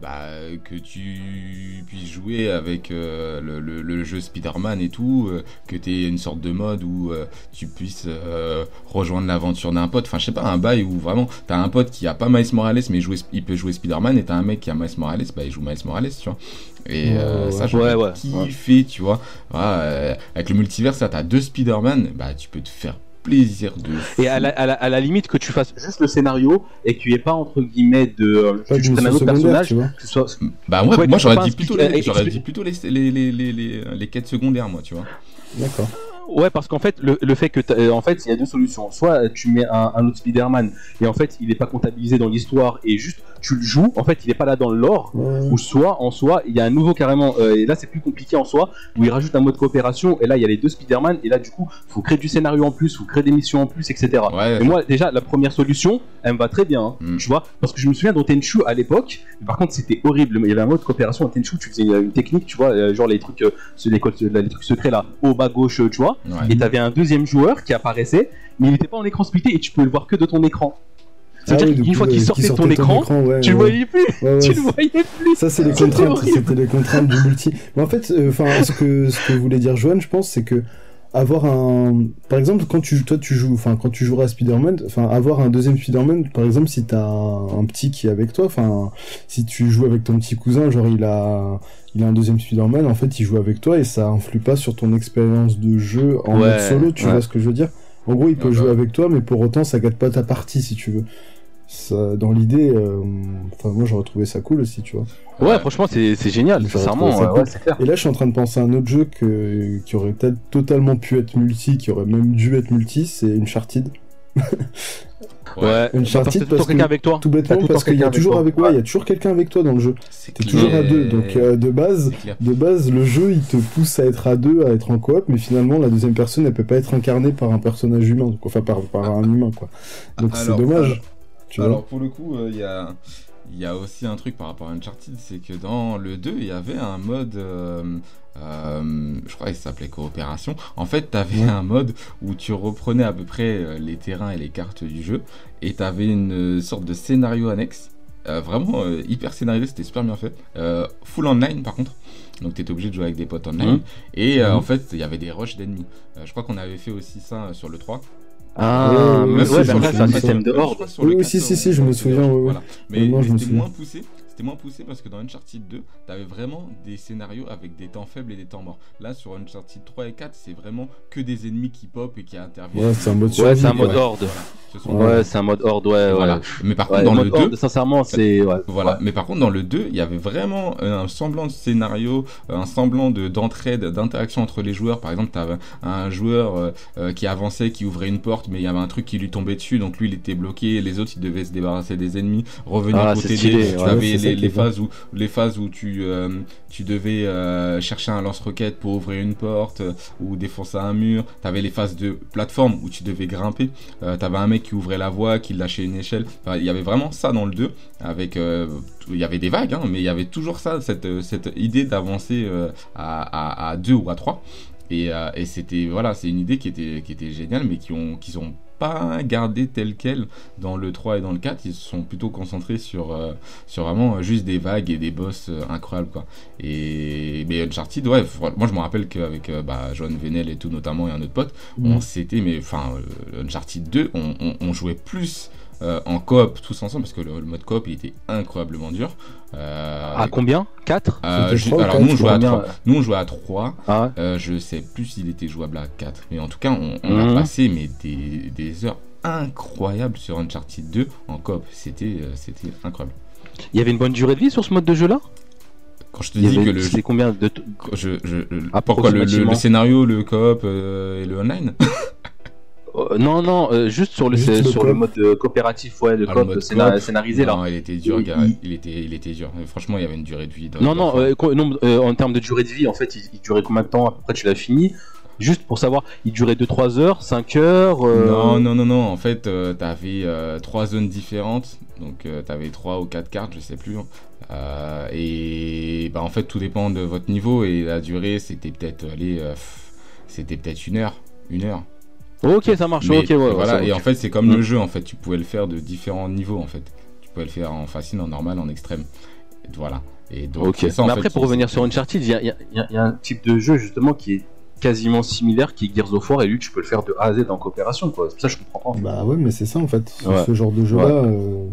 bah, que tu puisses jouer avec le, le- le jeu Spider-Man et tout, que tu aies une sorte de mode où tu puisses euh, rejoindre l'aventure d'un pote. Enfin, je sais pas, un bail où vraiment t'as un pote qui a pas Miles Morales, mais jouer, il peut jouer Spider-Man, et t'as un mec qui a Miles Morales, bah il joue Miles Morales, tu vois. Et euh, ouais. ça, j'aurais Ouais, ouais, kiffé, tu vois. Voilà, euh, avec le multivers, ça, t'as deux Spider-Man, bah tu peux te faire plaisir de. Et à la, à, la, à la limite que tu fasses juste le scénario et qu'il n'y ait pas entre guillemets de. Pas que tu un autre personnage, tu vois. que soit. Bah moi, Ouais, moi tu j'aurais dit pas plutôt expliquer- les, j'aurais dit plutôt les, les, les, les, les, les quêtes secondaires moi tu vois. D'accord. Ouais, parce qu'en fait, le, le fait que. euh, en fait, il y a deux solutions. Soit tu mets un, un autre Spider-Man et en fait, il n'est pas comptabilisé dans l'histoire et juste tu le joues, en fait, il n'est pas là dans le lore. Ou soit, en soi, il y a un nouveau carrément, euh, et là c'est plus compliqué en soi, où il rajoute un mode coopération, et là il y a les deux Spider-Man, et là du coup, faut créer du scénario en plus, faut créer des missions en plus, etc. Ouais. Et moi, déjà, la première solution, elle me va très bien, hein, Mm. tu vois, parce que je me souviens dans Tenchu à l'époque, par contre c'était horrible, mais il y avait un mode coopération en Tenchu, tu faisais une, une technique, tu vois, euh, genre les trucs, euh, ceux- les, codes- les trucs secrets là, au bas gauche, euh, tu vois, Ouais. et t'avais un deuxième joueur qui apparaissait, mais il n'était pas en écran splitté, et tu pouvais le voir que de ton écran. C'est-à-dire Ah oui, qu'une fois qu'il euh, sortait de ton écran, ouais, tu le ouais. voyais plus, Ouais, ouais, tu le c'est- voyais plus. Ça, c'est les C'était contraintes. C'était les contraintes du multi. Mais en fait, euh, enfin, ce que ce que voulait dire Johan, je pense, c'est que avoir un, par exemple, quand tu toi tu joues, enfin, quand tu joueras à Spider-Man, enfin, avoir un deuxième Spider-Man, par exemple, si t'as un, un petit qui est avec toi, enfin, si tu joues avec ton petit cousin, genre il a il a un deuxième Spider-Man, en fait, il joue avec toi et ça influe pas sur ton expérience de jeu en Ouais, mode solo. Tu ouais. vois ce que je veux dire? En gros, il peut jouer avec toi, mais pour autant, ça gâte pas ta partie, si tu veux. Ça, dans l'idée, euh, enfin, moi, j'aurais trouvé ça cool aussi, tu vois. Ouais, franchement, c'est génial, sincèrement, cool. ouais, clair. Et là, je suis en train de penser à un autre jeu que, qui aurait peut-être totalement pu être multi, qui aurait même dû être multi, c'est Uncharted. Ouais, Une parce que Uncharted, parce quelqu'un que- avec toi. Tout bêtement, tout parce qu'il y a toujours avec il y a toujours quelqu'un avec toi dans le jeu. C'est T'es toujours à deux, donc euh, de base, de base, le jeu il te pousse à être à deux, à être en coop, mais finalement la deuxième personne elle peut pas être incarnée par un personnage humain, donc, enfin par, par un humain quoi. Donc c'est Alors, dommage. Tu vois. Alors pour le coup, euh, il y, a, il y a aussi un truc par rapport à Uncharted, c'est que dans le 2, il y avait un mode, euh, euh, je crois qu'il s'appelait coopération. En fait, tu avais un mode où tu reprenais à peu près les terrains et les cartes du jeu, et tu avais une sorte de scénario annexe. euh, vraiment hyper scénarisé, c'était super bien fait. Full online par contre. Donc tu étais obligé de jouer avec des potes online. Mhm. Et en fait, il y avait des rushs d'ennemis. Je crois qu'on avait fait aussi ça sur le 3. Ah, mais ouais, c'est un système de horde. Oui, le oui, 4, si, si, si, je me souviens, voilà. Mais, Ouais, moi, mais je me c'était souviens. moins poussé. C'était moins poussé parce que dans Uncharted 2, t'avais vraiment des scénarios avec des temps faibles et des temps morts. Là, sur Uncharted 3 et 4, c'est vraiment que des ennemis qui pop et qui interviennent. Ouais, c'est un mode Ouais, survie, c'est un mode horde. Ouais. C'est un mode horde, ouais, Voilà. Mais par Ouais, contre, dans le 2, horde, sincèrement, c'est. Ouais. Voilà, Ouais. mais par contre dans le 2, il y avait vraiment un semblant de scénario, un semblant de d'entraide, d'interaction entre les joueurs. Par exemple, tu avais un joueur euh, euh, qui avançait, qui ouvrait une porte, mais il y avait un truc qui lui tombait dessus, donc lui il était bloqué, les autres ils devaient se débarrasser des ennemis, revenir Ah, pour t'aider. Tu ouais, avais les, phases où les phases où tu euh, tu devais euh, chercher un lance-roquette pour ouvrir une porte euh, ou défoncer un mur. Tu avais les phases de plateforme où tu devais grimper. Euh, tu avais un mec qui ouvrait la voie, qui lâchait une échelle. Enfin, il y avait vraiment ça dans le 2 avec euh, il y avait des vagues, hein, mais il y avait toujours ça, cette, cette idée d'avancer à, à, à deux ou à trois. Et, euh, et c'était voilà, c'est une idée qui était, qui était géniale, mais qui ont, qui ont pas gardé telle quelle dans le 3 et dans le 4. Ils se sont plutôt concentrés sur, euh, sur vraiment euh, juste des vagues et des boss euh, incroyables quoi. Et mais Uncharted, ouais, moi je me rappelle qu'avec euh, bah, Johan Venel et tout notamment et un autre pote, on s'était mais enfin Uncharted 2, on, on- on jouait plus euh, en coop tous ensemble parce que le, le mode coop il était incroyablement dur. Euh, À combien 4 euh, alors quatre, nous on jouait à combien, 3. ouais. Nous on jouait à 3. Ah ouais Euh, je sais plus s'il était jouable à 4. Mais en tout cas, on, on a Mhm. passé mais des, des heures incroyables sur Uncharted 2 en coop. C'était euh, c'était incroyable. Il y avait une bonne durée de vie sur ce mode de jeu là Quand je te dis avait- que le. C'était combien de. Je, je, je- pourquoi le, le- le scénario, le coop euh, et le online? Euh, non, non, euh, juste sur le, Juste le sur le mode euh, coopératif, ouais, le Ah, le coop mode scénar- coop. scénarisé là. Non, il était dur, Il- gars. il- Il était, il était dur. Franchement, il y avait une durée de vie. Non, non, euh, non, euh, en termes de durée de vie, en fait, il, il durait combien de temps À peu près, tu l'as fini? Juste pour savoir, il durait 2-3 heures, 5 heures euh, Non, non, non, non. En fait, euh, t'avais euh, trois zones différentes. Donc, euh, t'avais trois ou quatre cartes, je sais plus. hein. Euh, et bah, en fait, tout dépend de votre niveau. Et la durée, c'était peut-être, euh, c'était peut-être une heure. Une heure. Ok, ça marche, Mais ok, ouais. voilà. et en fait, c'est comme Mm. le jeu. En fait, tu pouvais le faire de différents niveaux. En fait, tu pouvais le faire en facile, en normal, en extrême. Et voilà. Et donc, ça, en Mais fait, après, pour revenir sur Uncharted, il y a, y y y un type de jeu justement qui est quasiment similaire, qui est Gears of War, et lui, tu peux le faire de A à Z en coopération, quoi. Ça que je comprends pas. Bah ouais, mais c'est ça en fait. Ouais. Ce genre de jeu-là, euh,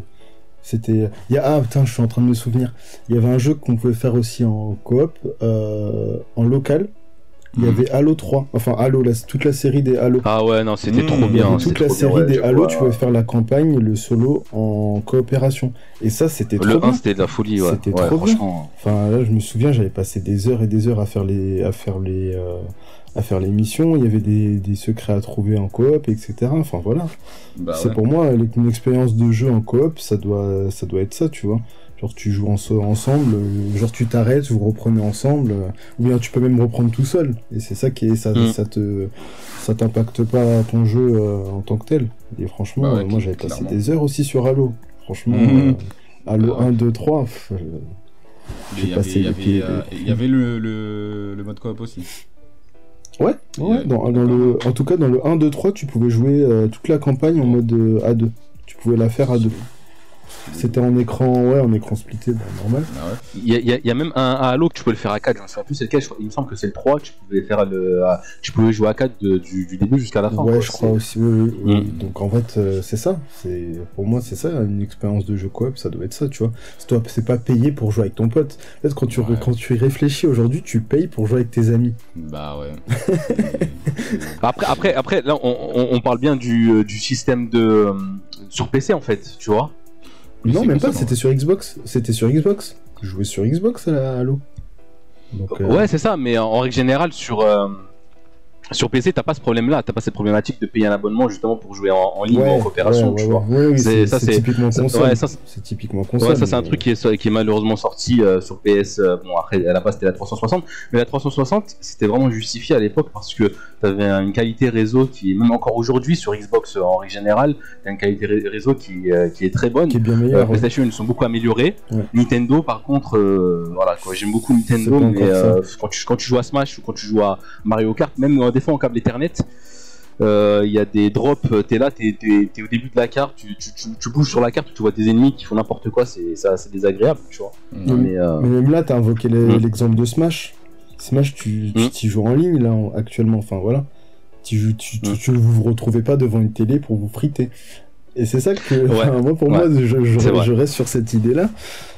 c'était. Il y a... Ah putain, je suis en train de me souvenir. Il y avait un jeu qu'on pouvait faire aussi en coop, euh, en local. Il y Mhm. avait Halo 3. Enfin, Halo, la- toute la série des Halo. Ah ouais, non, c'était Mmh, trop y bien. toute la bien, série ouais, des Halo, vois. tu pouvais faire la campagne, le solo en coopération. Et ça, c'était trop Le 1, bien. c'était de la folie, ouais. C'était Ouais, trop bien. franchement. Enfin, là, je me souviens, j'avais passé des heures et des heures à faire les, à faire les, euh, à faire les missions. Il y avait des, des secrets à trouver en coop, etc. Enfin, voilà. Bah c'est ouais. pour moi une expérience de jeu en coop, ça doit, ça doit être ça, tu vois. Genre tu joues en so- ensemble, euh, genre tu t'arrêtes, vous reprenez ensemble, euh, ou bien tu peux même reprendre tout seul. Et c'est ça qui est, ça, Mm. ça te, ça t'impacte pas ton jeu euh, en tant que tel. Et franchement, Bah ouais, moi j'avais passé des heures aussi sur Halo. Franchement, euh, Halo Ah ouais. 1, 2, 3. pff, Il y passé avait, il y pieds- avait, euh, il y avait le, le, le mode coop aussi. Ouais, ouais dans, dans le, en tout cas dans le 1, 2, 3, tu pouvais jouer euh, toute la campagne en mode euh, A2. Tu pouvais la faire à deux. C'était en écran, ouais, en écran splitté, bah, normal. Ah ouais. Il y, a- y y même un, un Halo que tu peux le faire à 4, je me souviens plus c'est lequel, il me semble que c'est le 3, tu pouvais faire le, à- tu pouvais jouer à 4 de- du, du début jusqu'à la fin. ouais, quoi. je crois aussi. Oui, oui, oui. Mm. Donc en fait, euh, c'est ça. C'est pour moi, c'est ça une expérience de jeu coop. Ça doit être ça, tu vois. C'est pas payé pour jouer avec ton pote. En fait, quand tu Ouais. quand tu y réfléchis aujourd'hui, tu payes pour jouer avec tes amis. Bah ouais. Après, après, après, là, on, on- on parle bien du, euh, du système de euh, sur PC en fait, tu vois. Non, même pas. C'était sur Xbox. C'était sur Xbox. Je jouais sur Xbox à Halo. Donc, euh, Ouais, c'est ça, mais en, règle générale, sur, euh, sur PC, t'as pas ce problème-là, t'as pas cette problématique de payer un abonnement justement pour jouer en, en ligne ou en coopération, ouais, ouais, oui, C'est- typiquement console. c'est- typiquement console. Ça c'est un truc qui est, qui est malheureusement sorti euh, sur PS. bon, après, à la base c'était la 360, mais la 360 c'était vraiment justifié à l'époque parce que t'avais une qualité réseau qui est même encore aujourd'hui sur Xbox euh, en règle générale, t'as une qualité ré- réseau qui, euh, qui est très bonne. qui est bien Euh, meilleur. ouais. PlayStation ils sont beaucoup améliorés. Ouais. Nintendo par contre, euh, voilà quoi, j'aime beaucoup Nintendo, mais euh, quand, tu, quand tu joues à Smash ou quand tu joues à Mario Kart, même euh, des fois en câble Ethernet, euh, il y a des drops, euh, t'es là, t'es t'es au début de la carte, tu, tu, tu, tu bouges sur la carte, tu vois des ennemis qui font n'importe quoi, c'est ça, c'est désagréable, tu vois. Mais euh, Mais même là, t'as invoqué les- Mm. l'exemple de Smash. Smash, tu, tu Mm. joues en ligne là en- actuellement. Enfin voilà, tu, tu, tu, Mm. tu- vous vous retrouvez pas devant une télé pour vous friter. Et c'est ça que, Ouais. enfin, moi pour Ouais. moi, je, reste sur cette idée-là.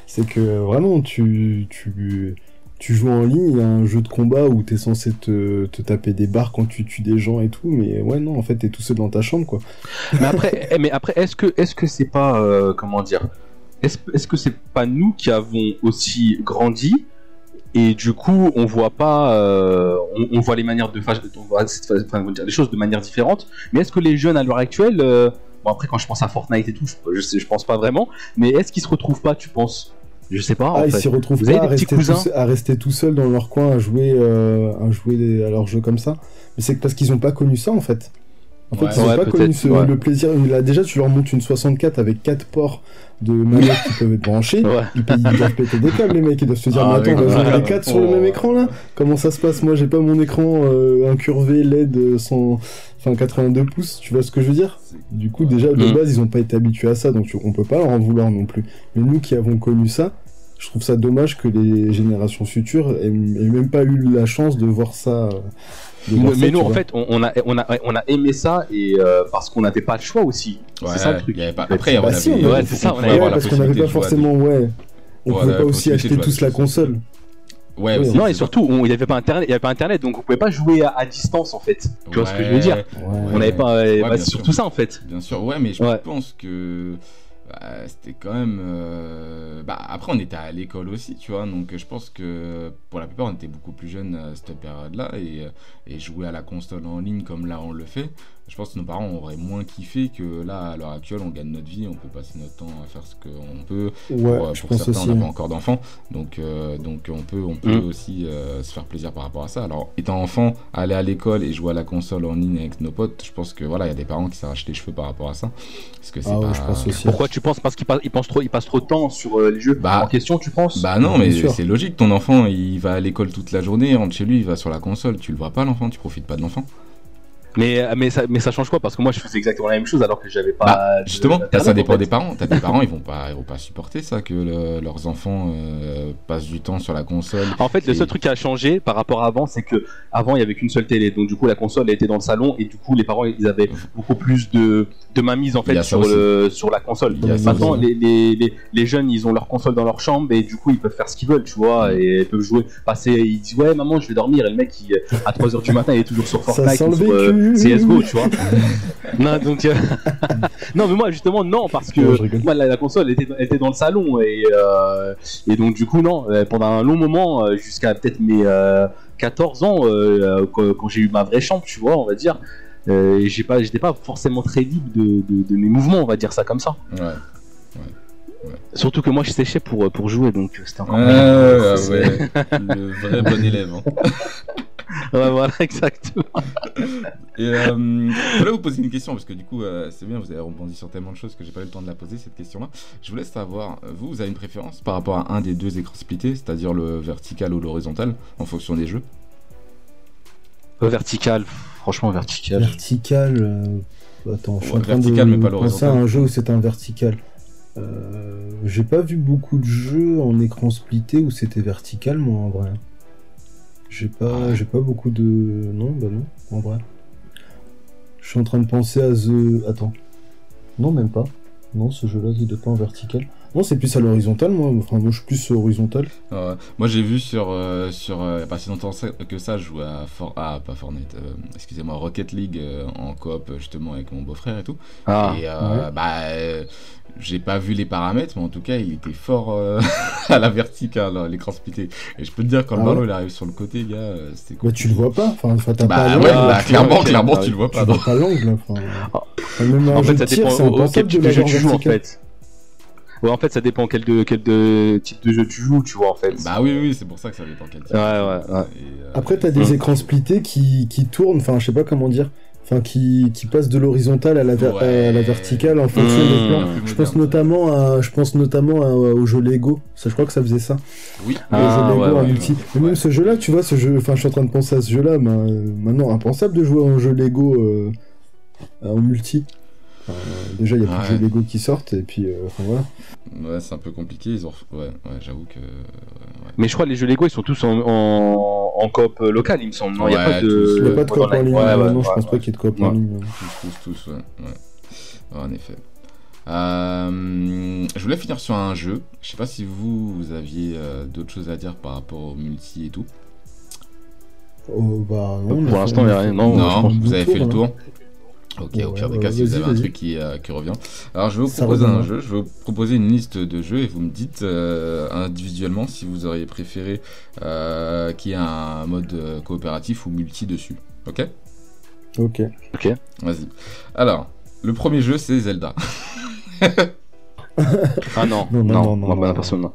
C'est que vraiment, tu, tu, tu joues en ligne, il y a un jeu de combat où t'es censé te, te taper des barres quand tu tues des gens et tout, mais ouais non, en fait t'es tout seul dans ta chambre quoi. mais après, eh, mais après, est-ce que, est-ce que c'est pas, euh, comment dire, est-ce, est-ce que c'est pas nous qui avons aussi grandi et du coup on voit pas, euh, on, on voit les manières de, on voit cette enfin, les choses de manière différente. Mais est-ce que les jeunes à l'heure actuelle, euh, bon après quand je pense à Fortnite et tout, je, je pense pas vraiment, mais est-ce qu'ils se retrouvent pas, tu penses? Je sais pas. Ah, ils s'y retrouvent Vous pas avez à rester, tout, à rester tout seul dans leur coin à jouer, euh, à jouer des- à leur jeu comme ça. Mais c'est parce qu'ils ont pas connu ça en fait. En fait, Ouais. ils ont Ouais, pas connu ce- ouais. le plaisir. Là, déjà, tu leur montes une 64 avec 4 ports de manettes qui peuvent être branchés. Ouais. Ils, doivent péter des câbles, les mecs. Ils doivent se dire, Ah, mais attends, on va jouer les 4 sur le même écran là Comment ça se passe? Moi, j'ai pas mon écran euh, incurvé LED sans. Enfin, 82 pouces, tu vois ce que je veux dire? Du coup, déjà, de Mm. base, ils ont pas été habitués à ça, donc on peut pas leur en vouloir non plus. Mais nous qui avons connu ça, je trouve ça dommage que les générations futures aient, aient même pas eu la chance de voir ça. euh, de voir Mais, ça, nous, tu en vois. fait, on, on a, on, a, on a aimé ça et euh, parce qu'on n'avait pas le choix aussi. Ouais, c'est ça le truc. il y avait pas- en fait. Après, on Bah si, on avait- Ouais, c'est ça, on pouvait avait- avoir Ouais, la parce qu'on n'avait pas de forcément, ouais. On Ouais, pouvait pas aussi acheter tous la console. Ouais, Oui, aussi, Non, et surtout, on- il n'y avait pas internet, il y avait pas internet, donc on pouvait pas jouer à, à distance en fait. Tu vois ce que je veux dire? Ouais, On n'avait pas, euh, Ouais, bah, surtout ça en fait. Bien sûr, ouais, mais je Ouais. pense que bah, c'était quand même. euh, Bah, après, on était à l'école aussi, tu vois, donc je pense que pour la plupart, on était beaucoup plus jeunes à cette période-là euh, et jouer à la console en ligne comme là on le fait. Je pense que nos parents auraient moins kiffé que là, à l'heure actuelle, on gagne notre vie, on peut passer notre temps à faire ce qu'on peut. Ouais, pour, je pour pense certains, aussi. on n'a pas encore d'enfants, donc, euh, donc on peut, on peut Mm. aussi euh, se faire plaisir par rapport à ça. Alors, étant enfant, aller à l'école et jouer à la console en ligne avec nos potes, je pense que voilà, il y a des parents qui s'arrachent les cheveux par rapport à ça. Parce que c'est Ah ouais, pas... je pense aussi. Pourquoi tu penses? Parce qu'ils passent, ils trop, ils passent trop de temps sur euh, les jeux Bah, en question, tu penses? Bah non, mais c'est logique, ton enfant il va à l'école toute la journée, il rentre chez lui, il va sur la console, tu le vois pas l'enfant, tu profites pas de l'enfant. Mais, mais, ça, mais ça change quoi? Parce que moi je faisais exactement la même chose alors que j'avais pas. Bah, de- justement, ça dépend en fait. des parents. T'as des parents, ils vont pas, ils vont pas supporter ça que le- leurs enfants euh, passent du temps sur la console. En fait, le seul truc qui a changé par rapport à avant, c'est que avant il y avait qu'une seule télé, donc du coup la console elle était dans le salon et du coup les parents ils avaient beaucoup plus de, de mainmise en fait sur, aussi. le, sur la console. Maintenant les, les, les, les jeunes ils ont leur console dans leur chambre et du coup ils peuvent faire ce qu'ils veulent, tu vois, et ils peuvent jouer. Passer, ils disent ouais maman je vais dormir et le mec il, à 3h du matin il est toujours sur Ça Fortnite sent le euh, vécu. CSGO, tu vois. non donc euh, non mais moi justement non parce que Non, moi, la, la console était, était dans le salon et, euh, et donc du coup non euh, pendant un long moment jusqu'à peut-être mes euh, 14 ans quand, quand j'ai eu ma vraie chambre tu vois on va dire j'ai pas j'étais pas forcément très libre de, de, de mes mouvements on va dire ça comme ça Ouais. surtout que moi je séchais pour, pour jouer donc c'était encore ouais, ouais. le vrai bon élève. hein. Ouais, voilà exactement Et euh, je voulais vous poser une question parce que du coup, euh, c'est bien, vous avez rebondi sur tellement de choses que j'ai pas eu le temps de la poser cette question-là. Je voulais savoir, euh, vous, vous avez une préférence par rapport à un des deux écrans splittés, c'est-à-dire le vertical ou l'horizontal, en fonction des jeux? Vertical franchement vertical Vertical. euh, Attends, je suis Ouais, en train vertical, de mais pas penser à un jeu où c'est un vertical. Euh, J'ai pas vu beaucoup de jeux en écran splitté où c'était vertical, moi, en vrai. J'ai pas, Ouais. j'ai pas beaucoup de. Non, bah non, en vrai. Je suis en train de penser à The. Attends. Non, même pas. Non, ce jeu-là, il est pas en vertical. Non, c'est plus à l'horizontal, moi. Enfin, moi, je suis plus horizontal. Euh, Moi, j'ai vu sur, euh, sur euh, il y a pas si longtemps que ça, je jouais à For ah, pas Fortnite, euh, excusez-moi, Rocket League euh, en coop justement avec mon beau-frère et tout. ah et euh, bah, euh, j'ai pas vu les paramètres, mais en tout cas, il était fort euh, à la verticale, hein, l'écran splitté. Et je peux te dire, quand le Ah ballon ouais il arrive sur le côté, gars, euh, c'était Bah, tu le vois pas. Enfin, t'as Bah pas ouais, bah, clairement, clairement, tu oui. le vois tu pas. vois pas l'angle. Enfin, Ah. même en fait ça dépend au- quel type de jeu tu joues en fait ouais en fait ça dépend quel de quel de type de jeu tu joues tu vois en fait Bah oui, oui, c'est pour ça que ça dépend quel type. Ouais, ouais, ouais. Et, euh, Après, t'as des Mm. écrans splittés qui, qui tournent, enfin, je sais pas comment dire, enfin, qui, qui passent de l'horizontale à, la ver- Ouais. à la verticale en fonction des plans. plus Je pense notamment à, je pense notamment à- au jeu Lego. Ça, je crois que ça faisait ça. Oui. Le Ah, jeu Lego ouais, en ouais, multi. Mais même ce jeu-là, tu vois, ce jeu, enfin, je suis en train de penser à ce jeu-là, mais euh, maintenant, impensable de jouer en jeu Lego euh, en multi. Enfin, déjà, il y a plus Ouais. de jeux Lego qui sortent, et puis, euh, enfin, voilà. Ouais, c'est un peu compliqué. Ils ont... Ouais, ouais j'avoue que. ouais. Mais je crois que les jeux Lego ils sont tous en, en, en coop euh, local, il me semble. Non, il n'y a Ouais, pas tous. de. Il n'y a pas de coop en ligne. Ouais, ouais, non, je ouais, pense ouais. pas qu'il y ait de coop en Ouais. ligne. Tous, tous, tous, ouais. ouais. Ouais, en effet. Euh, je voulais finir sur un jeu. Je sais pas si vous, vous aviez euh, d'autres choses à dire par rapport au multi et tout. Oh, bah, non, Pour l'instant, il y a rien. Non, vous avez fait le tour. Ok, Ouais, au pire des cas, si vous avez un truc qui, euh, qui revient. Alors, je vais vous proposer un jeu. Je vais vous proposer une liste de jeux et vous me dites euh, individuellement si vous auriez préféré euh, qu'il y ait un mode coopératif ou multi dessus. Ok? Ok. Vas-y. Alors, le premier jeu, c'est Zelda. Ah non, Non, non, non, non, non, bah, non. personne. non.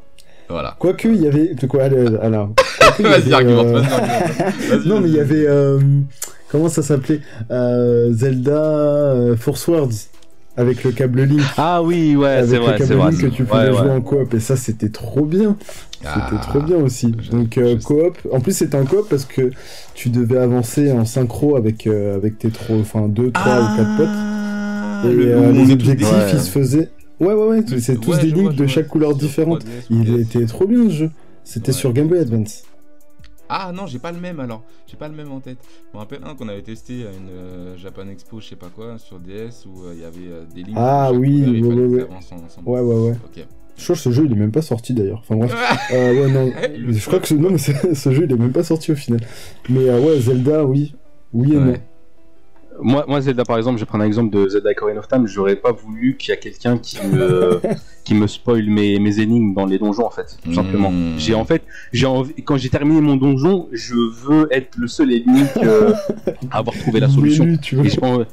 Voilà. Quoique, il y avait. De quoi allez, alors. Vas-y, argumente, euh, vas-y, Non, mais il y avait. Comment ça s'appelait Euh, Zelda euh, Force Words. Avec le câble Link. Ah oui, ouais, avec c'est le vrai, câble c'est vrai. Link que tu Ouais, pouvais jouer ouais. en coop. Et ça, c'était trop bien. C'était Ah, trop bien aussi. Donc, euh, coop. En plus, c'était un coop parce que tu devais avancer en synchro avec, euh, avec tes trop. Enfin, deux, trois ou quatre potes. Ah, Et le- euh, les objectifs, Ouais. ils se faisaient. Ouais, ouais, ouais. C'est tous des je de chaque couleur différente. 3DS, Il était trop bien ce jeu. C'était sur Game Boy Advance. Ah non, j'ai pas le même alors. J'ai pas le même en tête. Je me rappelle un qu'on avait testé à une euh, Japan Expo, je sais pas quoi, sur DS où euh, il y avait euh, des lignes. Ah oui, couleur, ouais, ouais, ouais. ensemble. Ouais, ouais. Je crois que ce jeu, il est même pas sorti d'ailleurs. Enfin bref. Euh, ouais, non. Je crois que ce, non, mais ce jeu, il est même pas sorti au final. Mais ouais, Zelda, oui. Oui et non. Moi, moi, Zelda, par exemple, je vais prendre un exemple de Zelda Ocarina of Time. J'aurais pas voulu qu'il y a quelqu'un qui me, qui me spoil mes, mes énigmes dans les donjons, en fait, tout simplement. J'ai en fait, j'ai envie, quand j'ai terminé mon donjon, je veux être le seul et l'unique euh, à avoir trouvé la solution. Lui, tu vois. Et je pense-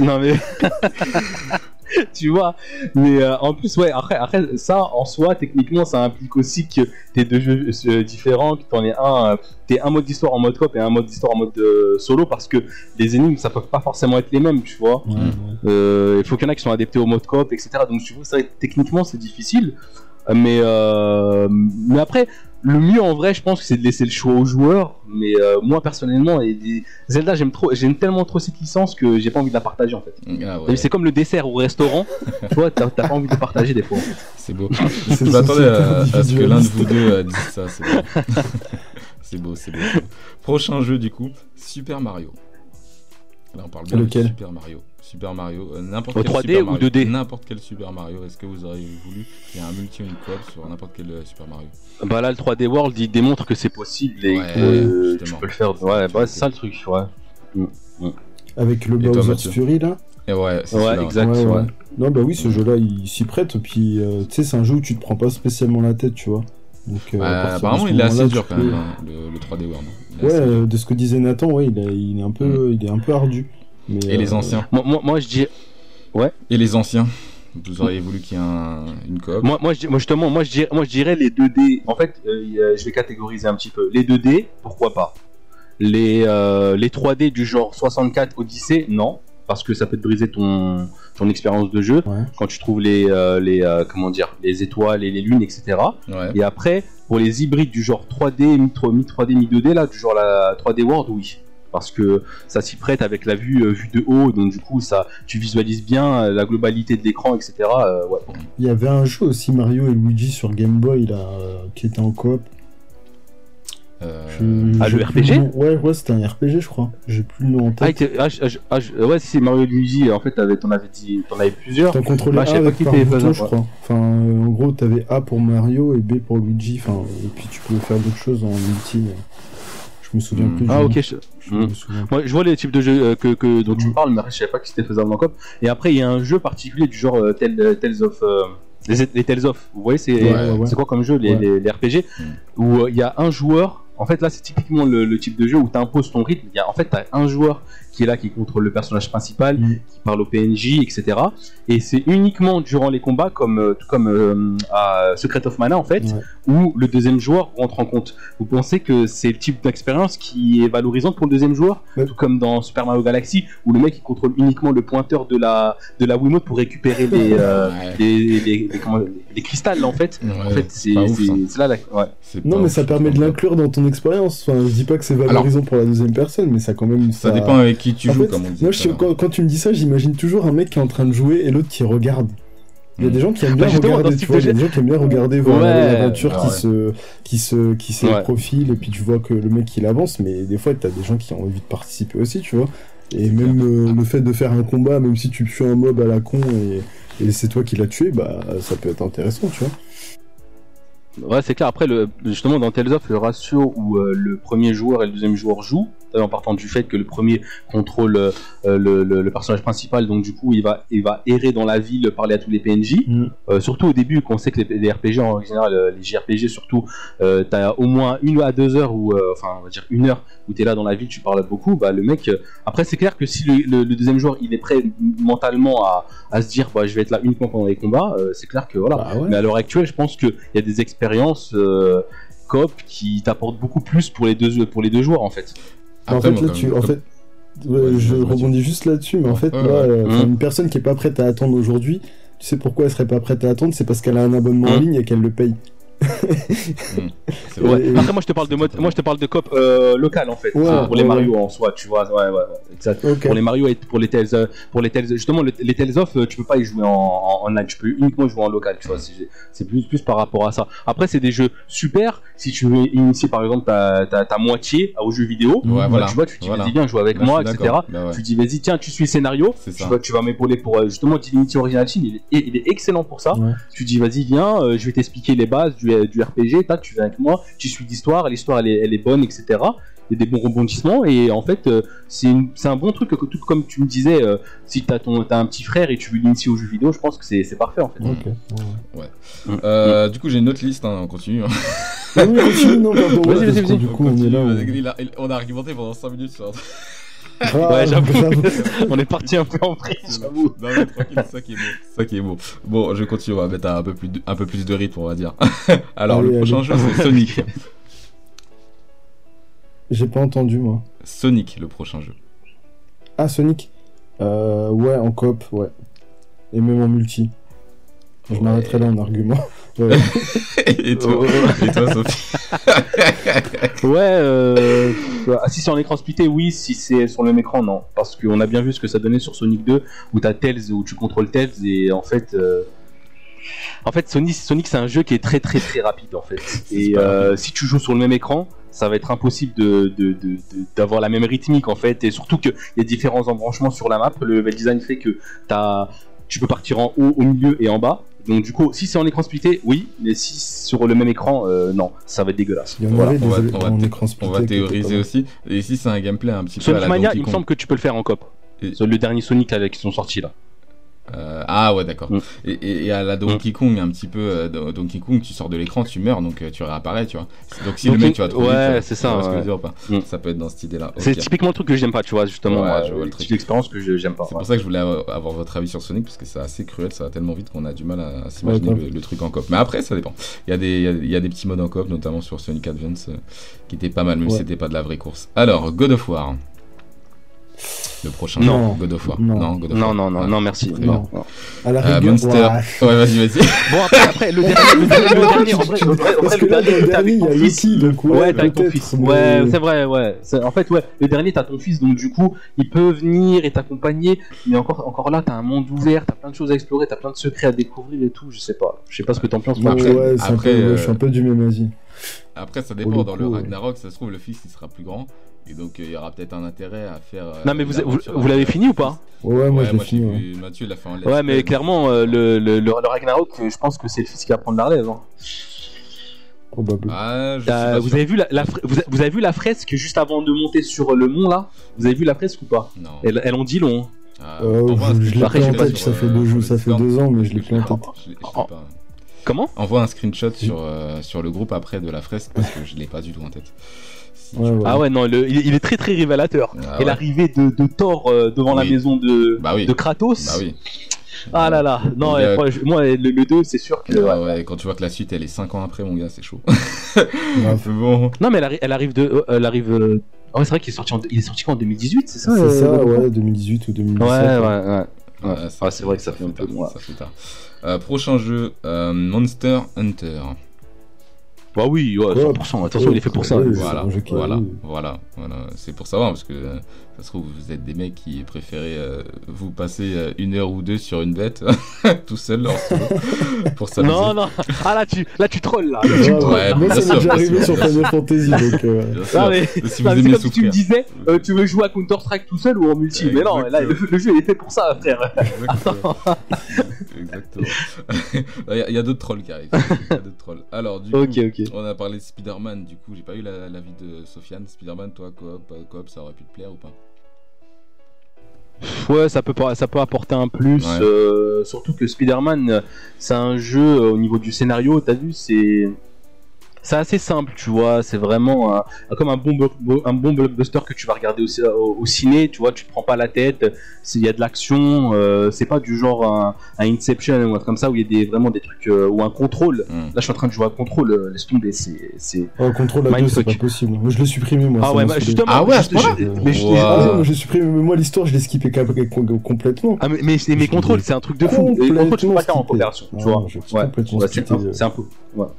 Non mais tu vois, mais euh, en plus ouais après après ça en soi techniquement ça implique aussi que t'es deux jeux euh, différents, que t'en es un, euh, t'es un mode d'histoire en mode coop et un mode d'histoire en mode solo parce que les énigmes ça peut pas forcément être les mêmes tu vois. Ouais, ouais. Il faut qu'il y en a qui sont adaptés au mode coop etc. Donc tu vois ça techniquement c'est difficile. Mais, euh, mais après, le mieux en vrai, je pense que c'est de laisser le choix aux joueurs. Mais euh, moi personnellement, et Zelda, j'aime trop, j'aime tellement trop cette licence que j'ai pas envie de la partager en fait. Ah ouais, C'est comme le dessert au restaurant, tu vois, t'as pas envie de partager des fois. c'est beau. C'est Je m'attendais à, à ce que l'un de vous deux euh, dise ça. C'est beau. c'est beau, c'est beau. Prochain jeu du coup, Super Mario. Là on parle bien Lequel de Super Mario. Super Mario, euh, n'importe quel 3D Super ou Mario. 2D? N'importe quel Super Mario. Est-ce que vous auriez voulu qu'il y ait un multi ou une coop sur n'importe quel euh, Super Mario? Bah là, le 3D World, il démontre que c'est possible et Ouais, que tu justement. peux le faire. Ouais, bah c'est ça le truc, ouais. Avec le Et toi, Bowser's Fury là? Et ouais, c'est Ouais, celui-là, exact. ouais, ouais. ouais. Non, bah oui, ce jeu-là, il s'y prête. Puis, euh, tu sais, c'est un jeu où tu te prends pas spécialement la tête, tu vois. Donc, euh, Ouais, de apparemment, il est assez dur quand peux- même, hein, le, le 3D World. Est Ouais, euh, de ce que disait Nathan, ouais, il, est- il est un peu, il est un peu ardu. Mais, Et les euh, anciens Moi, moi, moi, je dis, Et les anciens Vous auriez voulu qu'il y ait un- une coop moi, moi, je, dis- moi, justement, moi je, dirais, moi je dirais les 2D. En fait, euh, je vais catégoriser un petit peu. Les 2D, pourquoi pas? Les, euh, les 3D du genre 64 Odyssey, non. Parce que ça peut te briser ton, ton expérience de jeu Ouais. quand tu trouves les, euh, les euh, comment dire les étoiles et les lunes, etc. Ouais. Et après, pour les hybrides du genre 3D, mi 3D, mi 2D, là, du genre la 3D World, oui. Parce que ça s'y prête avec la vue, euh, vue de haut, donc du coup, ça, tu visualises bien la globalité de l'écran, etc. euh, ouais. Il y avait un jeu aussi, Mario et Luigi sur Game Boy, là, euh, qui était en coop. Euh, Je- Ah, le RPG? nom. Ouais, ouais, c'était un RPG, je crois. J'ai plus le nom en Ah, tête. ah, ah, ah, ouais, si c'est Mario Luigi, en fait, t'en avais, dit- t'en avais plusieurs. T'en contrôlais Bah, pas avec qui par bouton, je crois. Enfin, euh, en gros, t'avais A pour Mario et B pour Luigi. Enfin, et puis tu pouvais faire d'autres choses en multi. mais Je me souviens Hmm. plus. Ah, ok. Je. Moi, je vois les types de jeux euh, que, que- dont tu Mm. parles, mais je savais pas que c'était faisable en coop. Et après, il y a un jeu particulier du genre euh, Tales, euh, Tales of. euh, les, les Tales of. Vous voyez, c'est Ouais, quoi comme jeu, les, Ouais. les- les RPG. Où euh, il y a un joueur. En fait, là, c'est typiquement le, type de jeu où tu imposes ton rythme. En fait, tu un joueur qui est là, qui contrôle le personnage principal, Mm. qui parle au PNJ, etc. Et c'est uniquement durant les combats, comme, euh, tout comme euh, à Secret of Mana, en fait, Ouais. où le deuxième joueur rentre en compte. Vous pensez que c'est le type d'expérience qui est valorisante pour le deuxième joueur Ouais. Tout comme dans Super Mario Galaxy, où le mec il contrôle uniquement le pointeur de la, de la Wiimote pour récupérer les, euh, Ouais. les, les, les- comment- les cristals, en fait. Ouais, en fait, c'est c'est là, la- Non, mais ouf, ça permet de l'inclure dans ton expérience. Enfin, je dis pas que c'est valorisant pour la deuxième personne, mais ça quand même. Ça dépend avec qui tu En joues, fait, comme on dit. Moi, je- quand, quand tu me dis ça, j'imagine toujours un mec qui est en train de jouer et l'autre qui regarde. Il y a des gens qui aiment bien Bah, dans regarder, ce tu type vois, de il y a jeu- des gens qui aiment bien regarder voir Ouais, l'aventure ouais. qui se, qui se, qui se Ouais. profile et puis tu vois que le mec il avance, mais des fois t'as des gens qui ont envie de participer aussi, tu vois. Et même euh, le fait de faire un combat, même si tu tues un mob à la con et, et c'est toi qui l'as tué, bah ça peut être intéressant, tu vois. Ouais, c'est clair. Après, le, justement, dans Tales of, le ratio où euh, le premier joueur et le deuxième joueur jouent, en partant du fait que le premier contrôle euh, le, le- le personnage principal, donc du coup, il va, il va errer dans la ville, parler à tous les PNJ. Mm. Euh, surtout au début, qu'on sait que les, les RPG en général, euh, les JRPG surtout, euh, t'as au moins une à deux heures ou enfin on va dire une heure où t'es là dans la ville, tu parles beaucoup. Bah le mec, après c'est clair que si le, deuxième joueur il est prêt mentalement à, à se dire bah je vais être là uniquement pendant les combats, c'est clair que voilà. Bah ouais. Mais à l'heure actuelle, je pense qu'il y a des expériences coop qui t'apportent beaucoup plus pour les deux pour les deux joueurs en fait. En fait, là, tu, en fait, ouais, je rebondis juste là-dessus, mais en fait, moi, euh, une personne qui est pas prête à attendre aujourd'hui, tu sais pourquoi elle serait pas prête à attendre, c'est parce qu'elle a un abonnement en Mm. ligne et qu'elle le paye. C'est vrai. Après moi je te parle de mode, moi je te parle de coop euh, local en fait Ouais, pour les ouais, Mario en soi, tu vois. Ouais ouais, exact. Pour les Mario et pour les Tales, euh, pour les Tales, justement le- les Tales of, euh, tu peux pas y jouer en, en online, tu peux uniquement jouer en local, tu vois. C'est c'est plus plus par rapport à ça. Après c'est des jeux super si tu veux initier par exemple ta, ta, ta moitié aux jeux vidéo. Ouais, bah, voilà. Tu vois, tu te dis Voilà. vas-y viens jouer avec moi, etc. Bah ouais. Tu dis vas-y tiens tu suis scénario. Tu vas, tu vas m'épauler pour justement Divinity Original Sin, il est, il est excellent pour ça. Ouais. Tu dis vas-y viens, euh, je vais t'expliquer les bases du, du RPG, tac, tu viens avec moi, tu suis l'histoire, l'histoire elle est, elle est bonne, etc. Il y a des bons rebondissements et en fait euh, c'est un bon truc, que- tout comme tu me disais, euh, si t'as ton t'as un petit frère et tu veux l'initier aux jeux vidéo, je pense que c'est c'est parfait en fait. Ouais. Euh, du coup, j'ai une autre liste, hein, on continue. hein. Ah oui, continue, non, pardon. Vas-y, ouais, vas-y, parce que vas-y. Du coup, on continue, a- il- on a argumenté pendant 5 minutes sur Ouais, j'avoue. On est parti un peu en vrille, j'avoue. Non mais tranquille, c'est ça qui est beau. C'est ça qui est beau. Bon, je continue, on va mettre un peu plus de, un peu plus de rythme, on va dire. Alors, Allez, le prochain allez. jeu, c'est Sonic. J'ai pas entendu, moi. Sonic, le prochain jeu. Ah, Sonic euh, Ouais, en coop, ouais. Et même en multi. Je Ouais. m'arrêterai là en argument. Ouais. et toi, et toi Sophie Ouais, euh, ah, si c'est en écran splitté, oui. Si c'est sur le même écran, non. Parce qu'on a bien vu ce que ça donnait sur Sonic 2, où t'as Tails, où tu contrôles Tails, et en fait, euh, en fait, Sonic, Sonic c'est un jeu qui est très très très rapide en fait. Et euh, si tu joues sur le même écran, ça va être impossible de de- de- de- d'avoir la même rythmique en fait. Et surtout qu'il y a différents embranchements sur la map. Le level design fait que t'as, tu peux partir en haut, au milieu et en bas. Donc du coup, si c'est en écran splitté, oui. Mais si sur le même écran, euh, non, ça va être dégueulasse. Il y en Voilà, avait on va- on en On théoriser aussi. Et ici, c'est un gameplay un petit peu à Sonic la Mania, il me semble que tu peux le faire en cop. Et- Le dernier Sonic là, qui sont sortis là. Euh, ah ouais, d'accord. Mm. Et, et- à la Donkey Kong, un petit peu, euh, Don- Donkey Kong, tu sors de l'écran, tu meurs, donc euh, tu réapparais, tu vois. Donc si le mec, tu vas trop ouais, c'est tu ça, ouais. dire ou pas Mm. Ça peut être dans cette idée-là. C'est Ok. typiquement le truc que j'aime pas, tu vois, justement. Ouais, euh, je vois le truc. que je- j'aime pas. C'est pour ça que je voulais avoir votre avis sur Sonic parce que c'est assez cruel, ça va tellement vite qu'on a du mal à, à s'imaginer Ouais, le, le truc en coop. Mais après, ça dépend. Il y a des, il y a- il y a des petits modes en coop, notamment sur Sonic Advance, euh, qui étaient pas mal, même Ouais. si c'était pas de la vraie course. Alors, God of War. Le prochain Non. God of War. Non. God of Non, War. non, non, Ah. non, merci. Très Non. À la Euh, Monster. ouais. Vas-y, vas-y. Bon, après, après le dernier, le dernier, le dernier, il y a. Loki, donc ouais, Ouais, t'as ton fils. Ouais, c'est vrai, ouais. C'est- En fait, ouais, le dernier, t'as ton fils, donc du coup, il peut venir et t'accompagner. Mais encore, encore là, t'as un monde ouvert, t'as plein de choses à explorer, t'as plein de secrets à découvrir et tout. Je sais pas. Je sais pas ce que t'en penses. Ouais, moi. Après- ouais, euh, je suis un peu du même avis. Après, ça dépend. le Dans le. Ragnarok, ça se trouve, le fils, il sera plus grand. Et donc, euh, il y aura peut-être un intérêt à faire. euh, Non, mais vous, vous, l'avez fini ou pas Ouais, ouais, moi Ouais, moi, j'ai fini. ouais. vu Mathieu, il a fait let's Ouais, mais clairement, euh, le, le, Ragnarok, euh, je pense que c'est le fils qui va prendre la relève. hein. Probable. Ah, je vous sûr. avez vu la, la vous, avez vu la fresque juste avant de monter sur le mont là? Vous avez vu la fresque ou pas? Non. elles, elles ont dit long. hein. Ah, Euh, je je l'ai en sais pas tête, ça fait euh, deux jours, ça fait deux ans, mais je l'ai plus en tête. Comment? Envoie un screenshot sur, euh, sur le groupe après de la fresque parce que je l'ai pas du tout en tête. Si Ouais, tu- ouais. Ah ouais, non, le- il, il est très très révélateur. Ah Et ouais. l'arrivée de, de Thor euh, devant la maison de, Bah oui. de Kratos. Bah oui. Ah là là, non, euh, moi, le, le 2, c'est sûr que. Ouais, ouais. ouais, quand tu vois que la suite elle est 5 ans après, mon gars, c'est chaud. Bon. Non, mais elle, arri- elle arrive de. euh, Elle arrive. ouais, c'est vrai qu'il est sorti en, il est sorti quand en 2018, c'est ça? C'est ça, ouais, 2018 ou 2017. Ouais, ouais, ouais. Ouais. Ouais, Ah, c'est vrai que ça fait un peu tard, moins. ça fait tard. Euh, prochain jeu, euh, Monster Hunter. Bah oui, ouais, 100%. Attention, il est fait pour ça. Voilà, voilà, voilà, voilà. C'est pour savoir parce que euh, ça se trouve vous êtes des mecs qui préférez euh, vous passer euh, une heure ou deux sur une bête tout seul pour s'amuser. Non, non. Ah là, tu, là, tu trolls là. Ouais, ouais. Ouais, Moi, bien ça m'est déjà arrivé sur Final Fantasy, donc. euh, Bien sûr. Non, mais, Si non, vous mais c'est aimez comme si tu me disais, euh, tu veux jouer à Counter-Strike tout seul ou en multi? Mais non, là, le, le jeu il est fait pour ça, frère. Exactement. Exactement. Il y a, d'autres trolls qui arrivent. Il y a d'autres trolls. Alors, du coup, on a parlé de Spider-Man. Du coup, j'ai pas eu la- l'avis de Sofiane. Spider-Man, toi, coop, coop, ça aurait pu te plaire ou pas? Ouais, ça peut, ça peut apporter un plus. Ouais. euh, surtout que Spider-Man, euh, c'est un jeu euh, au niveau du scénario, t'as vu, c'est. C'est assez simple, tu vois. C'est vraiment un- comme un bon, un bon blockbuster que tu vas regarder au, ci- au- au ciné, tu vois. Tu te prends pas la tête. Il y a de l'action. euh, c'est pas du genre un, un Inception ou un truc comme ça où il y a des, vraiment des trucs. euh, ou un contrôle. Hmm. Là, je suis en train de jouer à contrôle. euh, laisse tomber. C'est. c'est- Oh, contrôle à deux, c'est pas possible. Moi, je l'ai supprimé, moi. Ah ouais, bah, justement. Ah ouais, je- mais je- Wow. Supprimé, mais moi, l'histoire, je l'ai skippé complètement. Ah mais, mais, contrôles c'est un truc de fou. Contrôles tu peux pas faire en coopération, tu vois. Ouais, c'est un, euh. peu.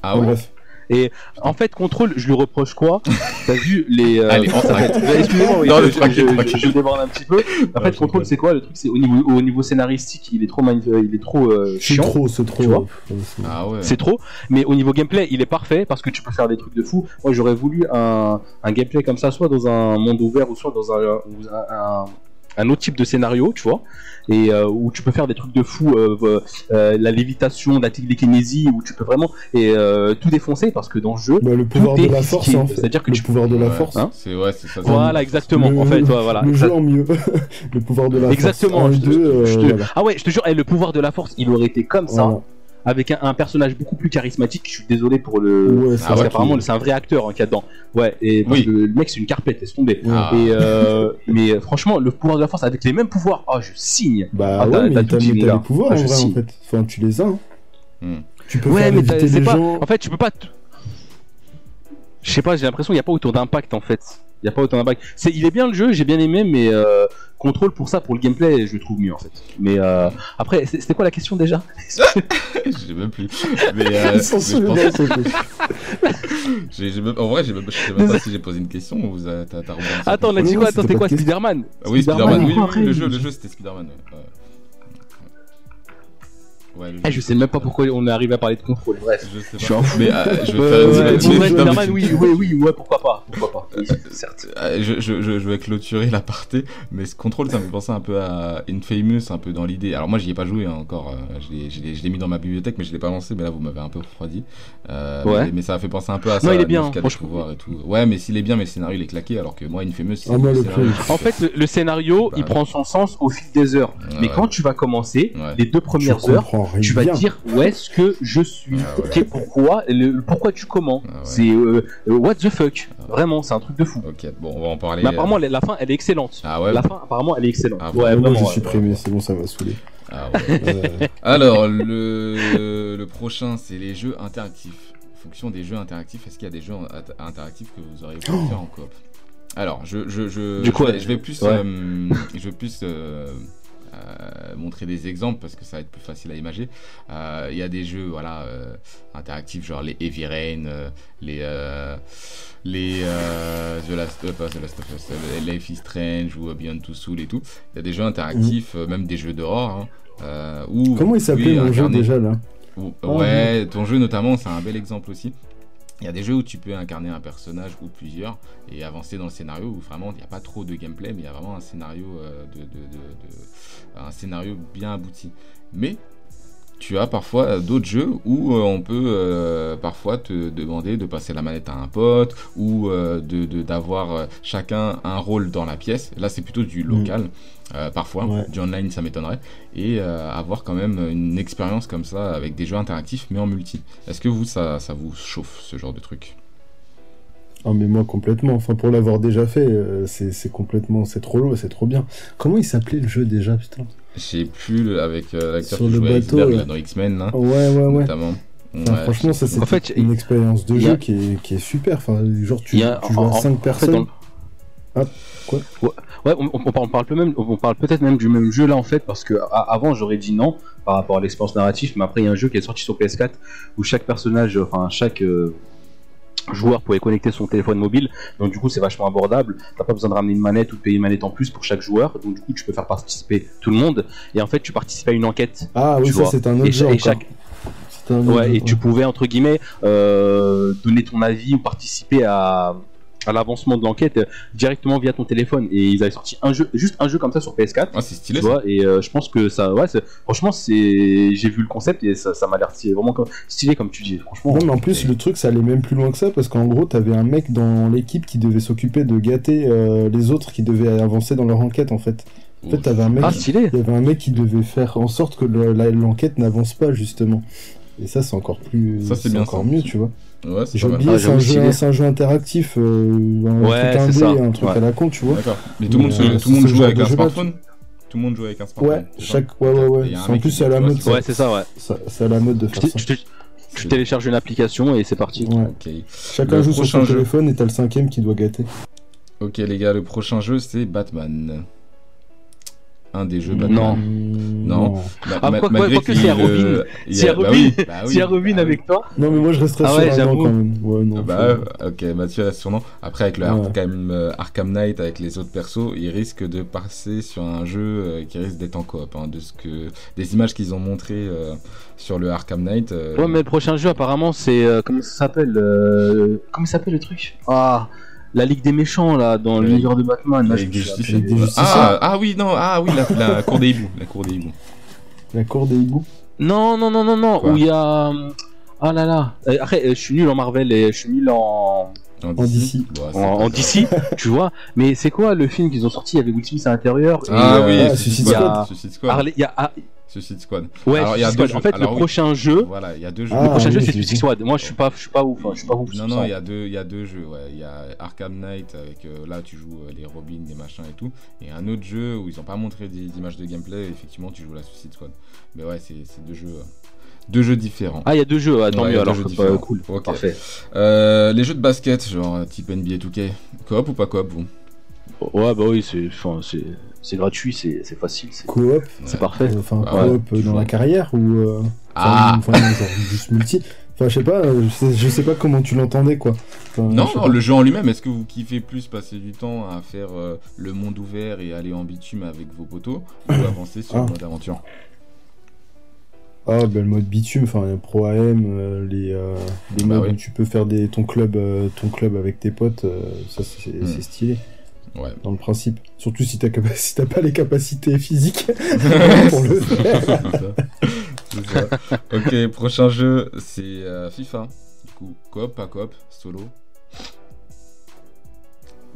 Ah ouais bref. En fait, contrôle, je lui reproche quoi? T'as vu les. euh, Allez, Excusez-moi, oui, Non, je, je, je- je déborde un petit peu. En Ouais, fait, contrôle, c'est quoi? Le truc, c'est au niveau, au niveau scénaristique, il est trop, euh, il est trop euh, C'est chiant. trop, c'est trop. tu vois? ouais, c'est- Ah ouais. C'est trop, mais au niveau gameplay, il est parfait parce que tu peux faire des trucs de fou. Moi, j'aurais voulu un, un gameplay comme ça, soit dans un monde ouvert ou soit dans un, ou un, un- un autre type de scénario, tu vois, et euh, où tu peux faire des trucs de fou, euh, euh, la lévitation, la télékinésie, où tu peux vraiment et euh, tout défoncer parce que dans ce jeu, Bah, le pouvoir Tout de est la force, physique, en fait. c'est-à-dire que le tu- pouvoir de la force. hein. C'est ouais, c'est ça. voilà exactement. Le- en fait, ouais, voilà. Le jeu en mieux. le pouvoir de la Exactement. force. je 1 te- 2, euh, je te- voilà. Ah ouais, je te jure, eh, le pouvoir de la force, il aurait été comme ça, Voilà. Avec un, un personnage beaucoup plus charismatique. Je suis désolé pour le. Ouais, Ah qu'apparemment, c'est un vrai acteur hein, qu'il y a dedans. Ouais, et Oui. le mec, c'est une carpette, laisse tomber. Ah. Et euh, mais euh, franchement, le pouvoir de la force avec les mêmes pouvoirs, oh, je signe. Bah Ah, ouais, t'as- les pouvoirs Ah, en je vrai, en signe. fait. Enfin, tu les as. hein. Hmm. Tu peux Ouais, faire mais les pas. gens. En fait, tu peux pas. t- Je sais pas, j'ai l'impression qu'il n'y a pas autour d'impact en fait. Il y a pas autant d'impact. C'est, il est bien le jeu, j'ai bien aimé, mais euh, contrôle pour ça, pour le gameplay, je le trouve mieux en fait. Mais euh, après, c'était quoi la question déjà? J'ai même plus. Mais, euh, Ils sont mais je sous le pense- bras, c'est tout. j'ai- j'ai même- en vrai, j'ai même- je sais même pas si j'ai posé une question ou vous a- t'as Attends, on a Ouais, dit ouais, quoi c'était Attends, c'était quoi? question. Spider-Man? Ah oui, Spider-Man, oui, le jeu, le jeu c'était Spider-Man. Ouais. Ouais, le jeu, je sais même pas pourquoi on est arrivé à parler de contrôle. Bref. Je sais Je suis un fou. Mais euh, je vais Ouais, faire une- ouais, non, mais- oui, oui, oui, ouais, pourquoi pas, pourquoi pas. Oui, certes. Euh, je, je, je, je vais clôturer la partie, mais ce contrôle, ça me fait penser un peu à Infamous, un peu dans l'idée. Alors moi, j'y ai pas joué hein, encore, euh, je l'ai- je l'ai je l'ai mis dans ma bibliothèque, mais je l'ai pas lancé, mais là, vous m'avez un peu refroidi. Euh, Ouais. mais, mais ça a fait penser un peu à ça. Non, il est bien, franchement. pouvoirs et tout. Ouais, mais s'il est bien, mais le scénario, il est claqué, alors que moi, Infamous, c'est Ah, moi, le scénario, plus- je- En fait, le, le scénario, Bah, il prend son sens au fil des heures. Mais quand tu vas commencer, les deux premières heures. Tu vas dire où est-ce que je suis, Ah ouais. pourquoi, le, pourquoi du comment. Ah ouais. C'est euh, euh, what the fuck. Ah. Vraiment, c'est un truc de fou. Ok, bon, on va en parler. Mais apparemment, la, la fin, elle est excellente. Ah ouais La fin, apparemment, elle est excellente. Ah, ouais, vraiment. j'ai supprimé, c'est bon, ça m'a saoulé. Ah ouais. Euh, Alors, le, le prochain, c'est les jeux interactifs. En fonction des jeux interactifs, est-ce qu'il y a des jeux int- interactifs que vous auriez pu faire en coop? Alors, je, je, je, Du coup, je, vais, je vais plus, ouais. euh, je vais plus euh, euh, montrer des exemples parce que ça va être plus facile à imager. Euh, Il y a des jeux voilà, euh, interactifs, genre les Heavy Rain, les. les The Last, of Us, Life is Strange ou Beyond Two Soul et tout. Il y a des jeux interactifs, même des jeux d'horreur. Hein, où Comment il s'appelait mon jeu déjà là? Ah, ouais, ton jeu notamment, c'est un bel exemple aussi. Il y a des jeux où tu peux incarner un personnage ou plusieurs et avancer dans le scénario où vraiment il n'y a pas trop de gameplay, mais il y a vraiment un scénario, euh, de, de- de- de- un scénario bien abouti. Mais tu as parfois euh, d'autres jeux où euh, on peut euh, parfois te demander de passer la manette à un pote ou euh, de d'avoir chacun un rôle dans la pièce. Là, c'est plutôt du local. Euh, parfois, Ouais. du online, ça m'étonnerait et euh, avoir quand même une expérience comme ça avec des jeux interactifs mais en multi. Est-ce que vous ça, ça vous chauffe ce genre de truc? Ah mais moi complètement, enfin pour l'avoir déjà fait, euh, c'est complètement, c'est trop lourd, c'est trop bien. Comment il s'appelait le jeu déjà, putain? J'ai plus le- avec euh, l'acteur Sur qui le jouait bateau, Iceberg, là. dans X-Men là, Ouais, ouais, ouais. notamment. Enfin, Ouais, franchement, ça c'est En fait, une expérience de jeu a- qui est, qui est super. Enfin, genre tu, joues en- à en- 5 en fait, personnes. dans quoi Ouais, ouais, on, on parle, on parle peu même, on parle peut-être même du même jeu là en fait parce que avant j'aurais dit non par rapport à l'expérience narrative, mais après il y a un jeu qui est sorti sur PS4 où chaque personnage, enfin chaque euh, joueur pouvait connecter son téléphone mobile, donc du coup c'est vachement abordable. T'as pas besoin de ramener une manette ou de payer une manette en plus pour chaque joueur, donc du coup tu peux faire participer tout le monde. Et en fait tu participes à une enquête. Ah oui, ça c'est un autre jeu et chaque, Ouais, jeu, et tu pouvais entre guillemets euh, donner ton avis ou participer à, à l'avancement de l'enquête euh, directement via ton téléphone. Et ils avaient sorti un jeu, juste un jeu comme ça sur PS4. Ah, c'est stylé Tu vois, et euh, je pense que ça, ouais, franchement, c'est, j'ai vu le concept et ça, ça m'a l'air stylé, vraiment comme- stylé comme tu dis, franchement. Non, mais en plus, le truc, ça allait même plus loin que ça, parce qu'en gros, t'avais un mec dans l'équipe qui devait s'occuper de gâter euh, les autres qui devaient avancer dans leur enquête, en fait. En fait, t'avais un mec, Ah, stylé. il y avait un mec qui devait faire en sorte que le- l'enquête n'avance pas, justement. Et ça, c'est encore plus. Ça, c'est bien, encore ça. mieux, tu vois. Ouais, c'est J'ai pas mal. oublié, Ah, c'est un, jeu- stylé. c'est un jeu interactif, euh, un Ouais, truc indé, ça. un truc Ouais. à la con, tu vois. D'accord. Mais tout le monde, euh, tout le monde joue avec un smartphone Tout le monde joue avec un smartphone Ouais, chaque, ouais, ouais, ouais. En plus, c'est à la mode. Ouais, c'est ça, ouais. C'est à la mode de Tu, faire ça. tu télécharges une application et c'est parti. Ouais. Ok. Chacun Le joue sur son jeu. téléphone et t'as le cinquième qui doit gâter. Ok les gars, le prochain jeu c'est Batman. Un des jeux Non. Batman. Mmh, Non. Ma- Ah, quoi- que a euh, Robin. S'il y a bah Robin- oui, bah a Robin bah avec toi, Non, mais moi je resterais Ah sur ouais, un j'avoue. an quand même. Ouais, non. Bah faut- ok, Mathieu reste sur non. Après avec le Ouais. Arkham, euh, Arkham Knight avec les autres persos, il risque de passer sur un jeu euh, qui risque d'être en coop. hein, de ce que des images qu'ils ont montrées euh, sur le Arkham Knight. euh, Ouais, mais le prochain jeu, apparemment, c'est. euh, comment ça s'appelle euh, Comment ça s'appelle le truc? Ah La Ligue des méchants, là, dans l'univers de Batman. Là, je des. Ah, ah oui non ah oui la, la cour des hiboux la cour des hiboux. La cour des hiboux. Non, non, non, non, non, Quoi où il y a. euh, Ah là là. Euh, Après, euh, je suis nul en Marvel et je suis nul en. En DC. En. DC, tu vois. Mais c'est quoi le film qu'ils ont sorti avec Will Smith à l'intérieur et, Ah euh, oui, ah, Suicide Squad. Squad. Suicide Squad. Harley- il y a, ah, Suicide Squad. ouais, Alors, il y a Suicide deux Squad. En fait, Alors, le oui. prochain jeu. Voilà, il y a deux jeux. Ah, le prochain oui, jeu, j'ai c'est. Suicide Squad. Moi, je suis pas, je suis pas ouf. hein, Je suis pas ouf. Non, non, il y a deux, il y a deux jeux. Ouais, il y a Arkham Knight avec euh, là tu joues euh, les Robins, les machins et tout, et un autre jeu où ils ont pas montré d'images de gameplay. effectivement, tu joues la Suicide Squad. Mais ouais, c'est c'est deux jeux, euh, Deux jeux différents. Ah, il y a deux jeux, ah, tant Ouais, mieux alors. différents. cool, parfait. Euh, les jeux de basket, genre type NBA 2K, coop ou pas coop vous? Ouais, bah oui, c'est enfin, c'est- c'est gratuit, c'est c'est facile, c'est Coop, c'est parfait. enfin Ah ouais, coop euh, dans la carrière ou euh, Ah enfin, enfin, genre juste multi. Enfin, je sais pas, euh, je sais, je sais pas comment tu l'entendais quoi. Enfin, Non, non, le jeu en lui-même, est-ce que vous kiffez plus passer du temps à faire euh, le monde ouvert et aller en bitume avec vos potos ou avancer sur Ah. le mode aventure? Ah, ben le mode bitume, enfin, Pro AM, euh, les, euh, les Bah modes oui. où tu peux faire des, ton, club, euh, ton club avec tes potes, euh, ça c'est Hmm. c'est stylé Ouais. dans le principe. Surtout si t'as capa- si t'as pas les capacités physiques pour le faire. C'est ça. C'est ça. Ok, prochain jeu, c'est euh, FIFA. Du coup, coop, pas coop, solo.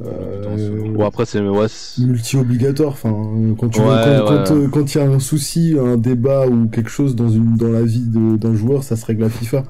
Euh, Bon, après, c'est. Ouais, multi obligatoire enfin euh, quand tu Ouais, vois, quand ouais. quand, quand il y a un souci un débat ou quelque chose dans une dans la vie de- d'un joueur ça se règle à FIFA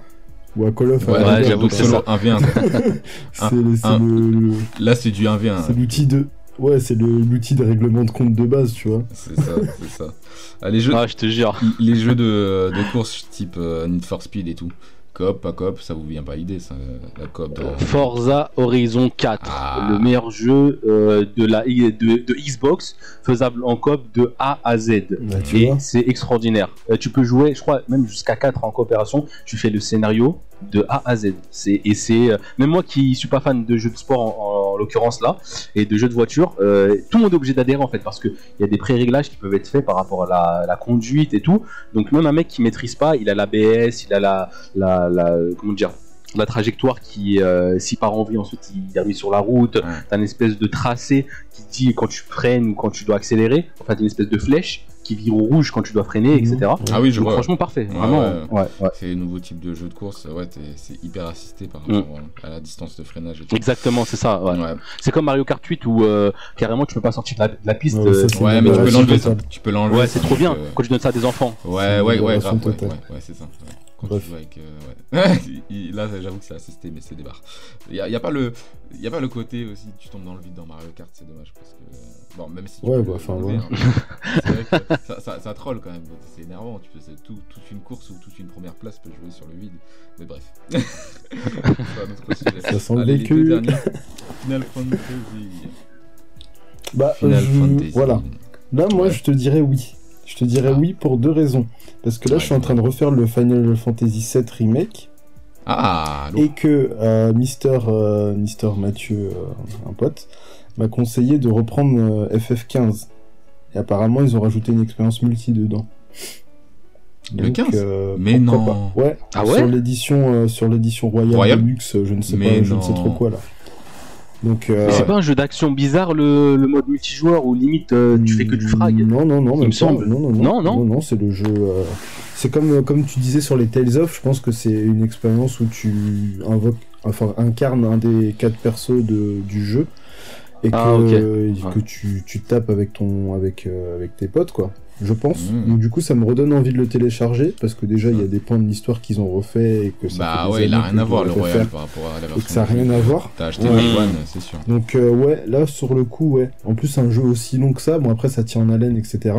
ou à Call of Ouais, j'avoue donc que c'est solo ça. 1v1. quoi. c'est un- c'est un- le- le- Là, c'est du 1v1. c'est l'outil de ouais c'est le- l'outil de règlement de compte de base tu vois C'est ça, c'est ça. Ah, les jeux, Ah, je te jure. les jeux de, de course type euh, Need for Speed et tout. Coop, pas coop, ça vous vient pas l'idée, ça, la coop. Forza Horizon 4, Ah. le meilleur jeu euh, de la de, de Xbox, faisable en coop de A à Z. Bah, Et c'est extraordinaire. Euh, tu peux jouer, je crois, même jusqu'à 4 en coopération. Tu fais le scénario de A à Z. C'est et c'est euh, même moi qui suis pas fan de jeux de sport en, en l'occurrence là et de jeux de voiture, euh, tout le monde est obligé d'adhérer en fait parce que il y a des pré-réglages qui peuvent être faits par rapport à la, la conduite et tout. Donc même un mec qui maîtrise pas, il a l'ABS, il a la, la, la comment dire la trajectoire qui euh, s'il part en vie ensuite il arrive sur la route Ouais. t'as une espèce de tracé qui dit quand tu freines ou quand tu dois accélérer enfin t'as une espèce de flèche qui vire au rouge quand tu dois freiner etc Ah oui, je donc vois. franchement parfait Ouais, vraiment ouais. ouais, ouais. C'est le nouveau type de jeu de course, ouais, c'est hyper assisté par Mm. rapport à la distance de freinage et tout. exactement c'est ça ouais. Ouais, c'est comme Mario Kart 8 où euh, carrément tu peux pas sortir de la, de la piste Ouais, euh, ça, Ouais, mais tu peux l'enlever, ça. totale. Tu peux l'enlever. ouais ça, c'est trop bien euh, quand tu donnes ça à des enfants Ouais, ouais, grave, ouais, ouais, c'est ça. Ouais. Quand Bref. tu joues avec. euh, ouais. Là, j'avoue que c'est assisté, mais c'est des barres. Il y a, il y a pas le, y a pas le côté aussi, tu tombes dans le vide dans Mario Kart, c'est dommage parce que. Bon, même si. tu Ouais, bah, enfin, hein. Que ça, ça, ça troll quand même, c'est énervant. Tu tout, toute une course ou toute une première place peut jouer sur le vide. Mais bref. Ça sent Allez, les deux derniers. Final Fantasy. bah Final je- Fantasy. voilà là moi Ouais. je te dirais oui je te dirais Ah. oui pour deux raisons parce que là Ouais, je suis en train de refaire le Final Fantasy VII remake Ah, et que euh, Mister, euh, Mister Mathieu, euh, un pote, m'a conseillé de reprendre euh, FF15. Et apparemment, ils ont rajouté une expérience multi dedans. Le 15? euh, Mais non. pas. Ouais. Ah ouais? Sur l'édition, sur l'édition royale, Royale Deluxe, je ne sais Mais pas, je ne sais trop quoi là. Donc. euh, c'est pas un jeu d'action bizarre le, le mode multijoueur où limite euh, tu fais que du frag Non, non, non, Il me semble. Non, non, Non, non. non. non, c'est le jeu. euh, C'est comme, euh, comme tu disais sur les Tales of, je pense que c'est une expérience où tu invoques, enfin, incarnes un des quatre persos de, du jeu et que, Ah, Ouais. que tu, tu tapes avec, ton, avec, avec tes potes, quoi. Je pense. Donc, du coup, ça me redonne envie de le télécharger parce que déjà, il y a des points de l'histoire qu'ils ont refait et que ça Bah ouais, il a rien à voir le Royal par rapport à la Et version. que ça n'a rien à voir. T'as acheté Ouais. One, c'est sûr. Donc euh, ouais, là sur le coup, ouais. En plus un jeu aussi long que ça, bon après ça tient en haleine, etc.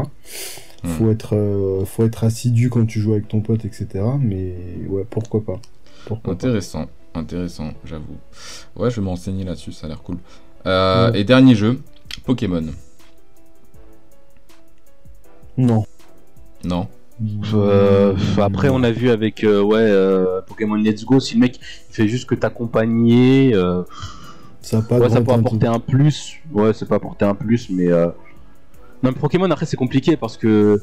Hmm. Faut être, euh, faut être assidu quand tu joues avec ton pote, etc. Mais ouais, pourquoi pas. Pourquoi pas. Intéressant, intéressant, j'avoue. Ouais, je vais m'enseigner là-dessus, ça a l'air cool. Euh, Ouais. Et dernier jeu, Pokémon. Non. Non. Euh, après, on a vu avec euh, ouais, euh, Pokémon Let's Go, si le mec il fait juste que t'accompagner, euh, Ça pas ouais, ça peut apporter un plus. Ouais, c'est pas apporter un plus, mais euh... non, mais Pokémon après c'est compliqué parce que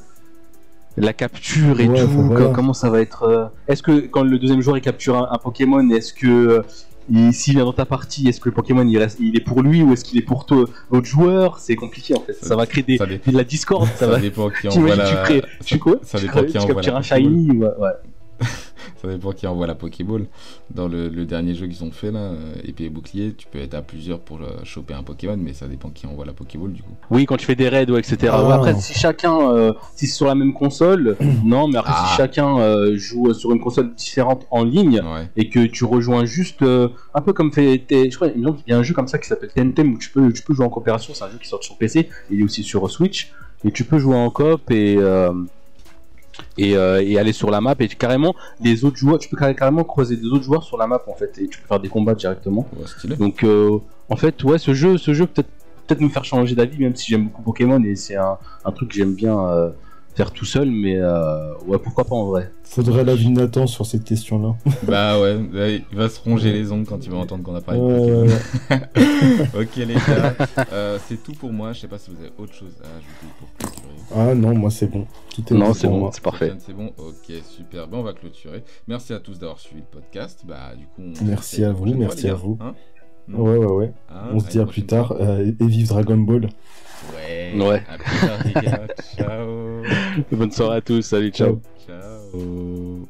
la capture et Ouais, tout, voilà. comment ça va être Est-ce que quand le deuxième joueur il capture un, un Pokémon, est-ce que il- s'il vient dans ta partie, est-ce que le Pokémon il, reste, il est pour lui ou est-ce qu'il est pour toi, l'autre joueur? C'est compliqué en fait. Ça, Ça- va créer des, ça de la discorde. Ça, Ça va. dépend qui envoie tu la. crées, tu quoi? ça Tu, dépend crées- qui tu envoie captures la un shiny, ouais, ouais. Ça dépend qui envoie la Pokéball. Dans le, le dernier jeu qu'ils ont fait là, euh, épée et bouclier, tu peux être à plusieurs pour euh, choper un Pokémon, mais ça dépend qui envoie la Pokéball du coup. Oui, quand tu fais des raids, ouais, etc. Ah. Ouais, après, si chacun, euh, si c'est sur la même console, non, mais après, Ah. si chacun euh, joue sur une console différente en ligne Ouais. et que tu rejoins juste euh, un peu comme fait, t'es- je crois, il y a un jeu comme ça qui s'appelle Tentem où tu peux, tu peux jouer en coopération. C'est un jeu qui sort sur PC, il est aussi sur Switch et tu peux jouer en coop et euh, et, euh, et aller sur la map et carrément les autres joueurs, tu peux carré- carrément croiser des autres joueurs sur la map en fait et tu peux faire des combats directement. Ouais. Donc euh, en fait ouais ce jeu ce jeu peut-être peut-être me faire changer d'avis même si j'aime beaucoup Pokémon et c'est un, un truc que j'aime bien euh, faire tout seul mais euh, ouais pourquoi pas en vrai. Faudrait l'avis de Nathan sur cette question-là. Bah ouais, ouais, il va se ronger les ongles quand il va entendre qu'on a parlé de ouais. ok les gars, euh, c'est tout pour moi. Je sais pas si vous avez autre chose à ajouter pour clôturer. Ah non, moi c'est bon. Tout est Non c'est bon c'est parfait. C'est bon, ok, super. Bon, on va clôturer. Merci à tous d'avoir suivi le podcast. Bah, du coup, on Merci se dit à la vous, merci fois, à vous. Hein? Ouais, ouais, ouais. Hein On se dit à plus tard. euh, et vive Dragon Ball. Ouais. Ouais. À plus tard, les gars. Ciao. Bonne soirée à tous salut ciao. Ciao.